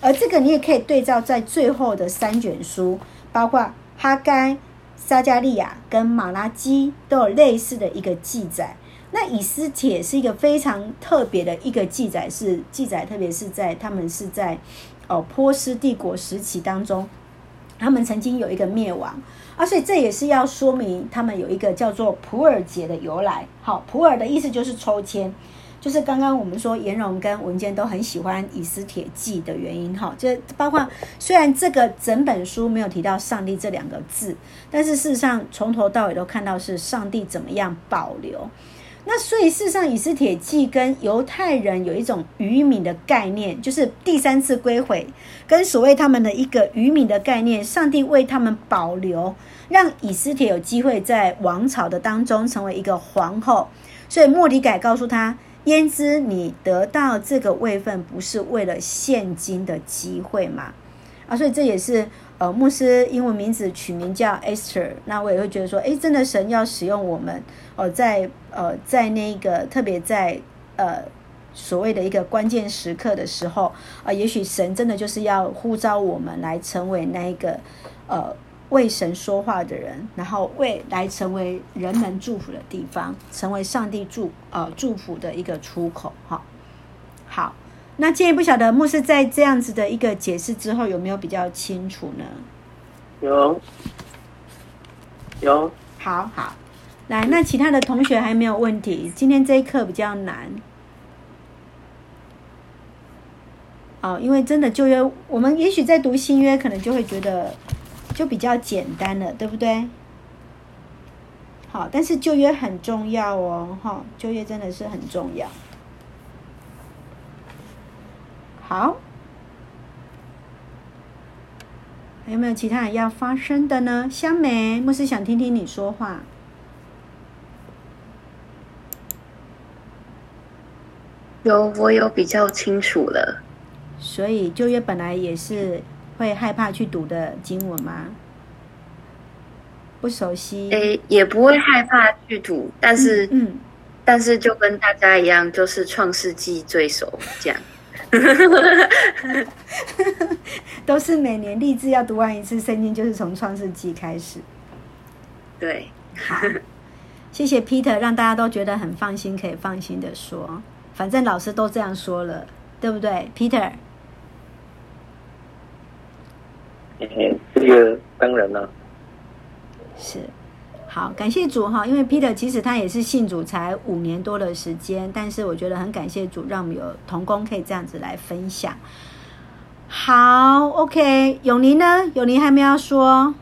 而这个你也可以对照在最后的三卷书，包括哈该、撒迦利亚跟马拉基都有类似的一个记载。那以斯帖是一个非常特别的一个记载，是记载特别是在他们是在哦波斯帝国时期当中，他们曾经有一个灭亡。啊，所以这也是要说明他们有一个叫做普尔节的由来。好，普尔的意思就是抽签，就是刚刚我们说颜荣跟文坚都很喜欢以斯帖记的原因。哈，就包括虽然这个整本书没有提到上帝这两个字，但是事实上从头到尾都看到是上帝怎么样保留。那所以，事实上，以斯帖记跟犹太人有一种愚民的概念，就是第三次归回，跟所谓他们的一个愚民的概念，上帝为他们保留，让以斯帖有机会在王朝的当中成为一个皇后。所以末底改告诉他：“焉知你得到这个位分，不是为了现今的机会嘛？”啊，所以这也是。呃，牧师英文名字取名叫 Esther，那我也会觉得说，诶，真的神要使用我们哦，在呃，在那个特别在呃所谓的一个关键时刻的时候啊，呃，也许神真的就是要呼召我们来成为那一个呃为神说话的人，然后为来成为人们祝福的地方，成为上帝祝呃祝福的一个出口。哈，好。那建议不晓得牧师在这样子的一个解释之后，有没有比较清楚呢？有，有，好好，来，那其他的同学还没有问题。今天这一课比较难，哦，因为真的旧约，我们也许在读新约，可能就会觉得就比较简单了，对不对？好，但是旧约很重要哦，哈、哦，旧约真的是很重要。好，还有没有其他人要发声的呢？香梅，牧师想听听你说话。有，我有比较清楚了。所以旧约本来也是会害怕去读的经文吗？不熟悉？诶，也不会害怕去读，但是，嗯，嗯，但是就跟大家一样，就是创世纪最熟这样。都是每年立志要读完一次圣经，就是从创世纪开始。对，好，谢谢 Peter，让大家都觉得很放心，可以放心的说，反正老师都这样说了，对不对，Peter？嘿嘿，这个当然了，是。好，感谢主哈，因为 Peter 其实他也是信主才五年多的时间，但是我觉得很感谢主，让我们有同工可以这样子来分享。好，OK，永宁呢？永宁还没有说，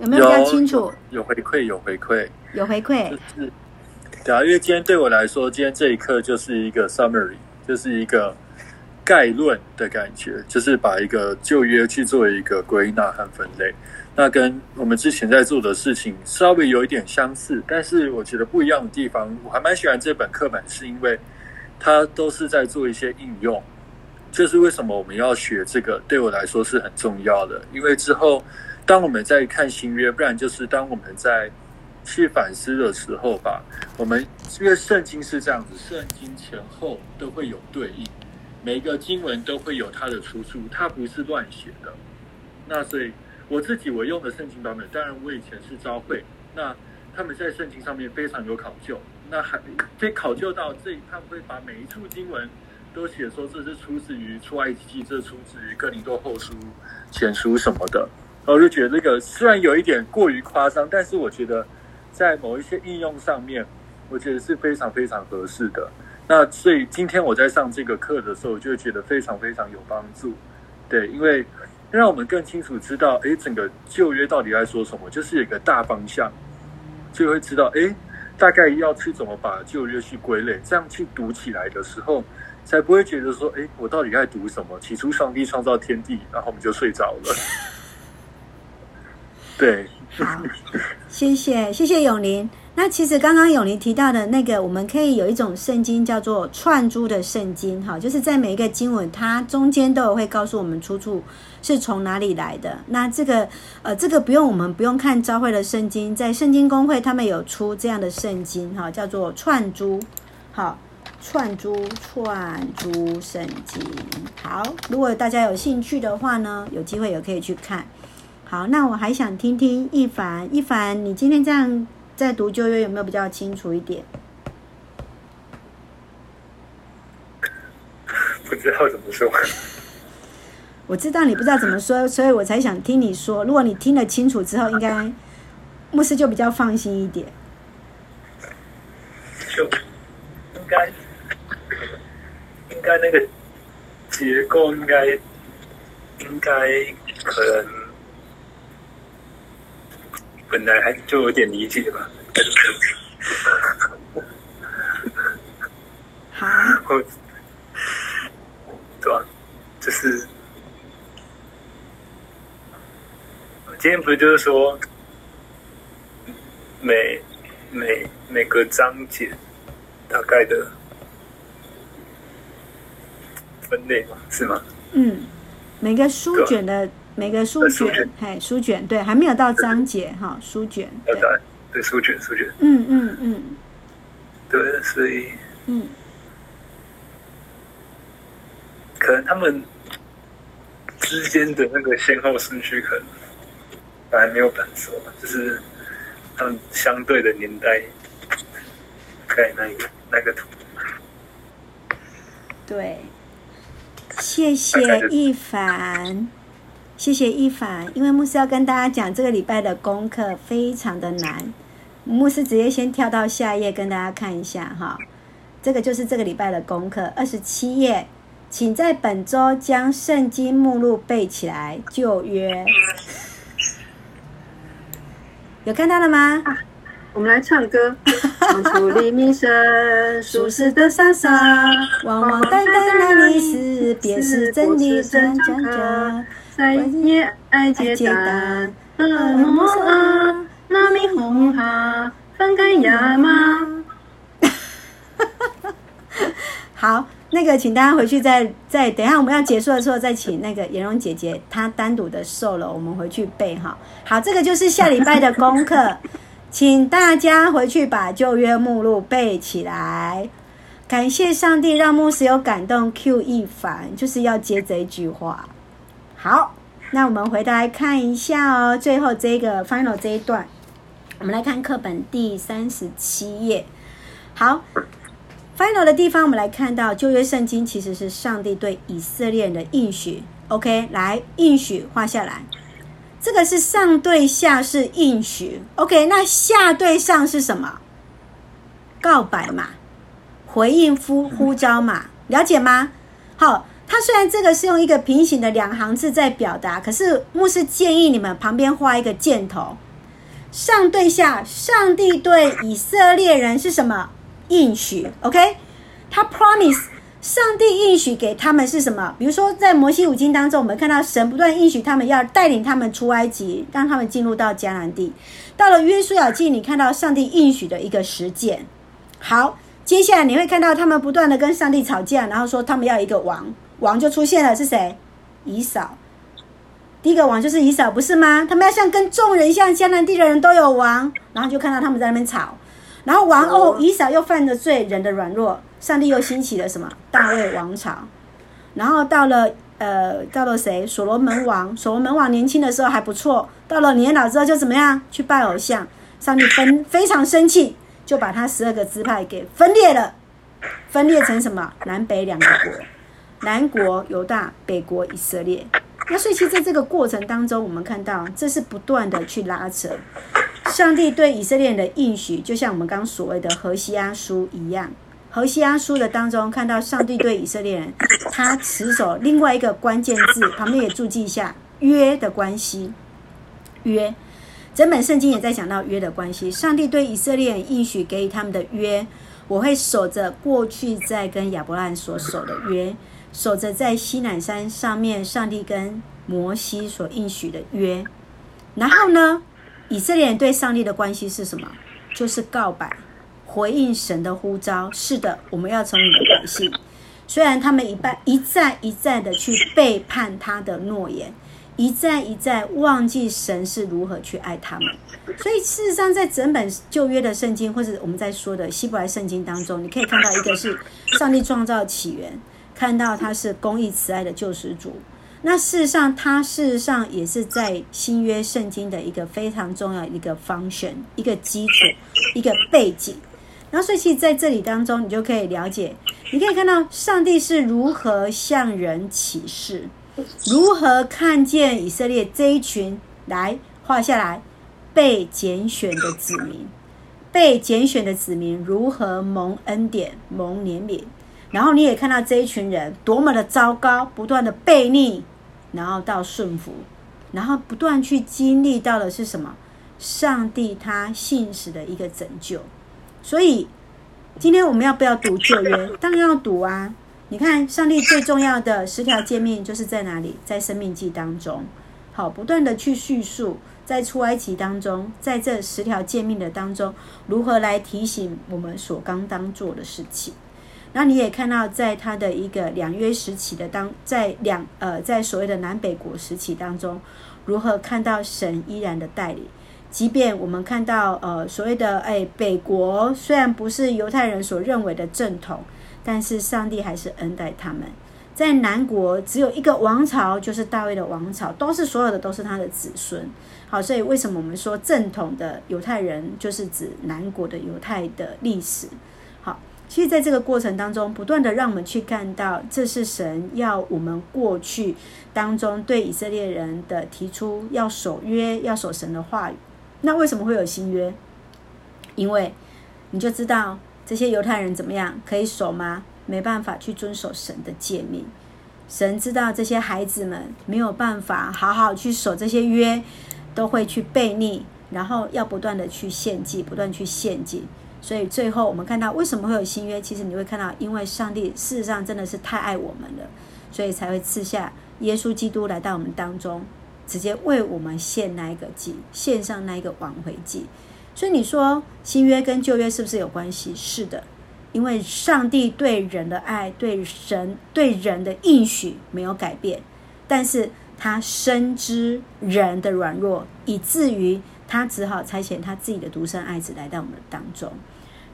有没有比较清楚？有，有回馈，有回馈，有回馈。就是，对啊，因为今天对我来说，今天这一课就是一个 summary，就是一个概论的感觉，就是把一个旧约去做一个归纳和分类。那跟我们之前在做的事情稍微有一点相似，但是我觉得不一样的地方，我还蛮喜欢这本课本，是因为它都是在做一些应用。就是为什么我们要学这个，对我来说是很重要的。因为之后当我们在看新约，不然就是当我们在去反思的时候吧，我们因为圣经是这样子，圣经前后都会有对应，每一个经文都会有它的出处，它不是乱写的。那所以我自己我用的圣经版本，当然我以前是召会，那他们在圣经上面非常有考究，那还被考究到这，他们会把每一处经文都写说这是出自于出埃及记，这是出自于哥林多后书、前书什么的。然后我就觉得这个虽然有一点过于夸张，但是我觉得。在某一些应用上面，我觉得是非常非常合适的。那所以今天我在上这个课的时候，我就觉得非常非常有帮助。对，因为让我们更清楚知道，诶，整个旧约到底在说什么，就是有一个大方向，就会知道，诶，大概要去怎么把旧约去归类，这样去读起来的时候，才不会觉得说，诶，我到底在读什么？起初上帝创造天地，然后我们就睡着了。对。好，谢谢谢谢永林。那其实刚刚永林提到的那个，我们可以有一种圣经叫做串珠的圣经，哈，就是在每一个经文，它中间都有会告诉我们出处是从哪里来的。那这个呃，这个不用我们不用看召会的圣经，在圣经公会他们有出这样的圣经，哈，叫做串珠，好，串珠串珠圣经。好，如果大家有兴趣的话呢，有机会也可以去看。好，那我还想听听一凡，一凡，你今天这样在读旧约有没有比较清楚一点？不知道怎么说。我知道你不知道怎么说，所以我才想听你说。如果你听得清楚之后，应该牧师就比较放心一点。就应该应该那个结构应该应该可能。本来还就有点理解吧，还是可以。好，对吧？就是今天不是就是说，每每每个章节大概的分类嘛，是吗？嗯，每个书卷的。每个书卷，嘿，书卷对，还没有到章节哈，书卷对，对，书卷，书卷，嗯嗯嗯，对，所以，嗯，可能他们之间的那个先后顺序可能还没有感受，就是他们相对的年代盖那个那个图，对，谢谢一凡。谢谢一凡，因为牧师要跟大家讲这个礼拜的功课非常的难，牧师直接先跳到下一页跟大家看一下哈，这个就是这个礼拜的功课，二十七页，请在本周将圣经目录背起来。旧约有看到了吗？啊，我们来唱歌。往出黎明声，舒适的山上，汪汪淡淡那里是，便是真理真讲者。在耶爱街单，呃么呃，那米红哈，翻开亚吗？好，那个，请大家回去再再等一下，我们要结束的时候再请那个颜蓉姐姐她单独的受了，我们回去背哈。好，这个就是下礼拜的功课，请大家回去把旧约目录背起来。感谢上帝让牧师有感动，Q 一凡就是要接这一句话。好，那我们回来看一下哦。最后这个 final 这一段，我们来看课本第三十七页。好，final 的地方，我们来看到旧约圣经其实是上帝对以色列人的应许。OK，来应许画下来。这个是上对下是应许。OK，那下对上是什么？告白嘛，回应呼呼召嘛，了解吗？好。它虽然这个是用一个平行的两行字在表达，可是牧师建议你们旁边画一个箭头，上对下，上帝对以色列人是什么应许？OK，他 promise 上帝应许给他们是什么？比如说在摩西五经当中，我们看到神不断应许他们要带领他们出埃及，让他们进入到迦南地。到了约书亚记，你看到上帝应许的一个实践。好，接下来你会看到他们不断的跟上帝吵架，然后说他们要一个王。王就出现了，是谁？以扫。第一个王就是以扫，不是吗？他们要像跟众人像，迦南地的人都有王，然后就看到他们在那边吵，然后王哦，以扫又犯了罪，人的软弱，上帝又兴起了什么大卫王朝，然后到了呃，到了谁？所罗门王，所罗门王年轻的时候还不错，到了年老之后就怎么样？去拜偶像，上帝分非常生气，就把他十二个支派给分裂了，分裂成什么？南北两个国，南国犹大，北国以色列。那所以，其实在这个过程当中，我们看到这是不断的去拉扯。上帝对以色列人的应许，就像我们刚所谓的何西阿书一样。何西阿书的当中，看到上帝对以色列人，他持守另外一个关键字，旁边也注记一下约的关系。约，整本圣经也在讲到约的关系。上帝对以色列人应许给予他们的约，我会守着过去在跟亚伯兰所守的约。守着在西南山上面，上帝跟摩西所应许的约，然后呢，以色列人对上帝的关系是什么？就是告白，回应神的呼召。是的，我们要成为你的百姓。虽然他们一半一再一再的去背叛他的诺言，一再一再忘记神是如何去爱他们。所以事实上，在整本旧约的圣经，或者我们在说的希伯来圣经当中，你可以看到一个是上帝创造起源。看到他是公义慈爱的救世主，那事实上，他事实上也是在新约圣经的一个非常重要一个 function，一个基础，一个背景。然后，所以其实在这里当中，你就可以了解，你可以看到上帝是如何向人启示，如何看见以色列这一群来画下来被拣选的子民，被拣选的子民如何蒙恩典、蒙怜悯。然后你也看到这一群人多么的糟糕，不断的悖逆，然后到顺服，然后不断去经历到的是什么？上帝他信实的一个拯救。所以今天我们要不要读旧约？当然要读啊！你看，上帝最重要的十条诫命就是在哪里？在生命记当中，好，不断的去叙述，在出埃及当中，在这十条诫命的当中，如何来提醒我们所刚当做的事情。那你也看到，在他的一个两约时期的当，在两呃，在所谓的南北国时期当中，如何看到神依然的带领？即便我们看到呃所谓的哎北国虽然不是犹太人所认为的正统，但是上帝还是恩待他们。在南国只有一个王朝，就是大卫的王朝，都是所有的都是他的子孙。好，所以为什么我们说正统的犹太人就是指南国的犹太的历史？其实，在这个过程当中，不断的让我们去看到，这是神要我们过去当中对以色列人的提出，要守约，要守神的话语。那为什么会有新约？因为你就知道这些犹太人怎么样可以守吗？没办法去遵守神的诫命。神知道这些孩子们没有办法好好去守这些约，都会去悖逆，然后要不断的去献祭，不断去献祭。所以最后我们看到为什么会有新约？其实你会看到，因为上帝事实上真的是太爱我们了，所以才会赐下耶稣基督来到我们当中，直接为我们献那一个祭，献上那一个挽回祭。所以你说新约跟旧约是不是有关系？是的，因为上帝对人的爱、对神对人的应许没有改变，但是他深知人的软弱，以至于他只好差遣他自己的独生爱子来到我们当中。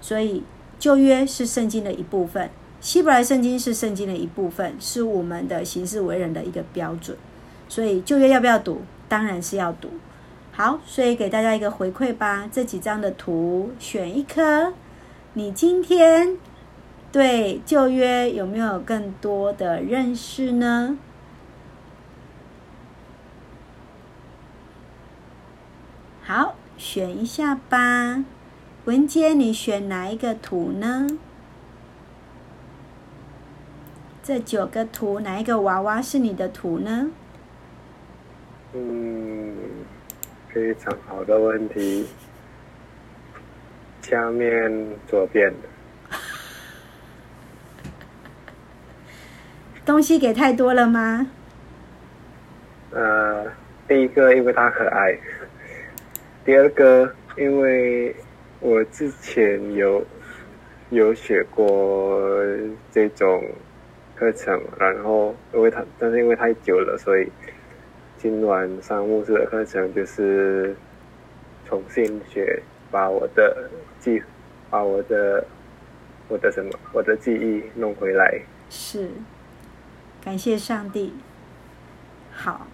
所以旧约是圣经的一部分，希伯来圣经是圣经的一部分，是我们的行事为人的一个标准。所以旧约要不要读？当然是要读。好，所以给大家一个回馈吧。这几张的图选一颗，你今天对旧约有没有更多的认识呢？好，选一下吧。文杰，你选哪一个图呢？这九个图，哪一个娃娃是你的图呢？嗯，非常好的问题。下面左边的。东西给太多了吗？呃，第一个因为它可爱，第二个因为。我之前有有学过这种课程，然后因为它，但是因为太久了，所以今晚上牧师的课程就是重新学，把我的记，把我的我的什么，我的记忆弄回来。是，感谢上帝。好，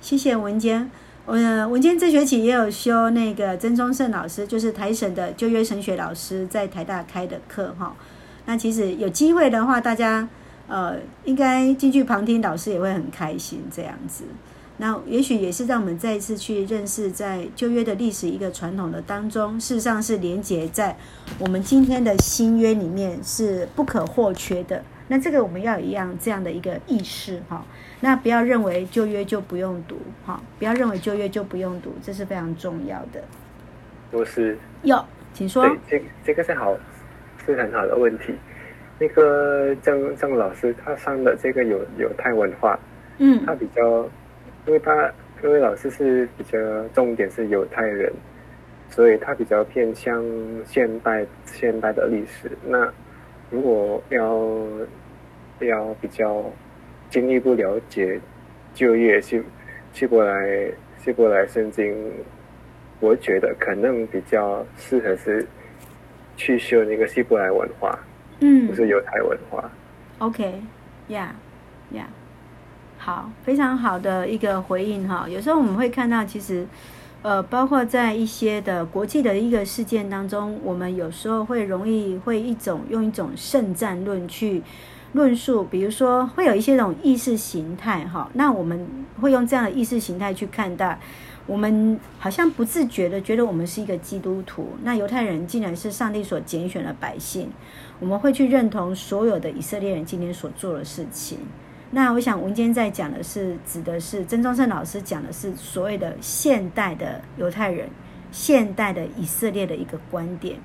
谢谢文坚。我，文坚这学期也有修那个曾宗圣老师，就是台省的旧约神学老师，在台大开的课哈。那其实有机会的话，大家呃应该进去旁听，老师也会很开心这样子。那也许也是让我们再一次去认识，在旧约的历史一个传统的当中，事实上是连接在我们今天的新约里面是不可或缺的。那这个我们要有一样这样的一个意识哈。那不要认为旧约就不用读哈，不要认为旧约就不用读，这是非常重要的。我是有，请说。对，这这个是好，是很好的问题。那个郑郑老师他上的这个有有泰文化，嗯，他比较。因为他，因为老师是比较重点是犹太人，所以他比较偏向现代现代的历史。那如果要要比较进一步了解旧约希希伯来希伯来圣经，我觉得可能比较适合是去修那个希伯来文化，嗯，不是犹太文化。OK，Yeah，Yeah。好，非常好的一个回应哈。有时候我们会看到，其实，呃，包括在一些的国际的一个事件当中，我们有时候会容易会一种用一种圣战论去论述，比如说会有一些这种意识形态哈。那我们会用这样的意识形态去看待，我们好像不自觉的觉得我们是一个基督徒，那犹太人竟然是上帝所拣选的百姓，我们会去认同所有的以色列人今天所做的事情。那我想文坚在讲的是，指的是曾宗盛老师讲的是所谓的现代的犹太人、现代的以色列的一个观点。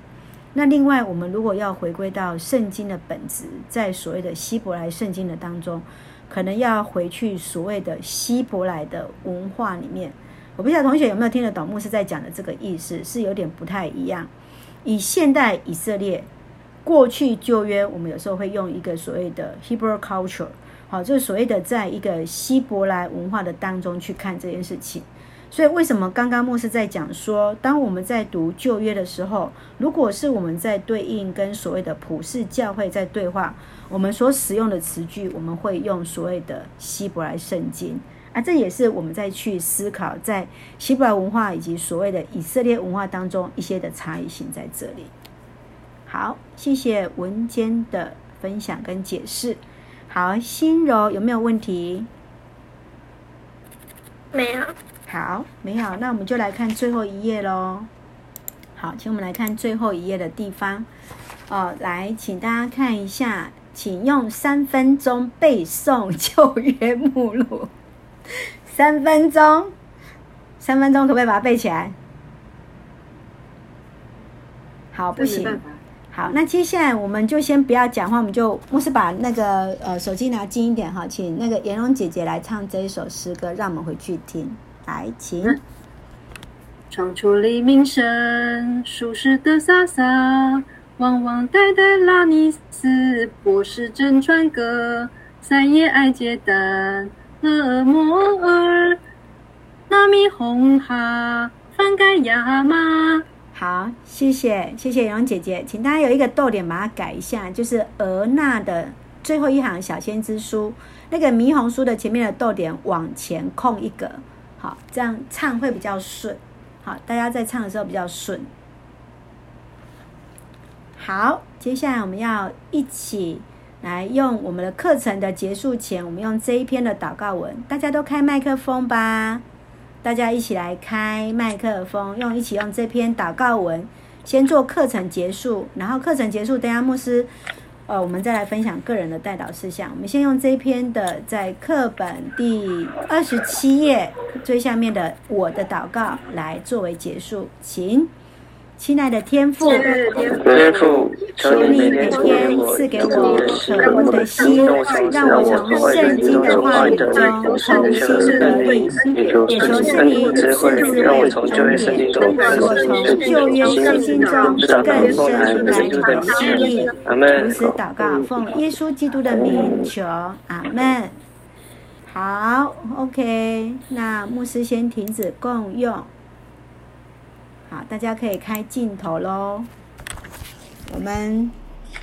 那另外，我们如果要回归到圣经的本质，在所谓的希伯来圣经的当中，可能要回去所谓的希伯来的文化里面。我不知道同学有没有听得懂牧师在讲的这个意思，是有点不太一样。以现代以色列过去旧约，我们有时候会用一个所谓的 Hebrew culture。好，就是所谓的在一个希伯来文化的当中去看这件事情。所以为什么刚刚牧师在讲说，当我们在读旧约的时候，如果是我们在对应跟所谓的普世教会在对话，我们所使用的词句，我们会用所谓的希伯来圣经啊，这也是我们在去思考在希伯来文化以及所谓的以色列文化当中一些的差异性在这里。好，谢谢文坚的分享跟解释。好，心柔有没有问题？没有。好，没有，那我们就来看最后一页喽。好，请我们来看最后一页的地方。哦，来，请大家看一下，请用三分钟背诵旧约目录。三分钟，三分钟，可不可以把它背起来？好，不行。好，那接下来我们就先不要讲话，我们就牧师把那个呃手机拿近一点哈，请那个颜蓉姐姐来唱这一首诗歌，让我们回去听。来，请。闯出黎明声，舒适的飒飒，汪汪代代拉尼斯，博士真传歌，三叶爱结丹，俄摩尔，纳米红哈，翻盖亚麻。好，谢谢谢谢蓉姐姐，请大家有一个逗点，把它改一下，就是俄纳的最后一行小先知书那个霓虹书的前面的逗点往前空一格，好，这样唱会比较顺。好，大家在唱的时候比较顺。好，接下来我们要一起来用我们的课程的结束前，我们用这一篇的祷告文，大家都开麦克风吧。大家一起来开麦克风，用一起用这篇祷告文，先做课程结束，然后课程结束，等下牧师，呃，我们再来分享个人的代导事项。我们先用这一篇的，在课本第二十七页最下面的“我的祷告”来作为结束，请。亲爱的天父，天父，求你每天赐给我渴慕的心，让我从圣经的话语中重新得力，也求圣灵赐智慧，让我从旧约圣经中更深来讨心意。同时祷告，奉耶稣基督的名求，阿门。好，OK，那牧师先停止共用。好，大家可以开镜头喽。我们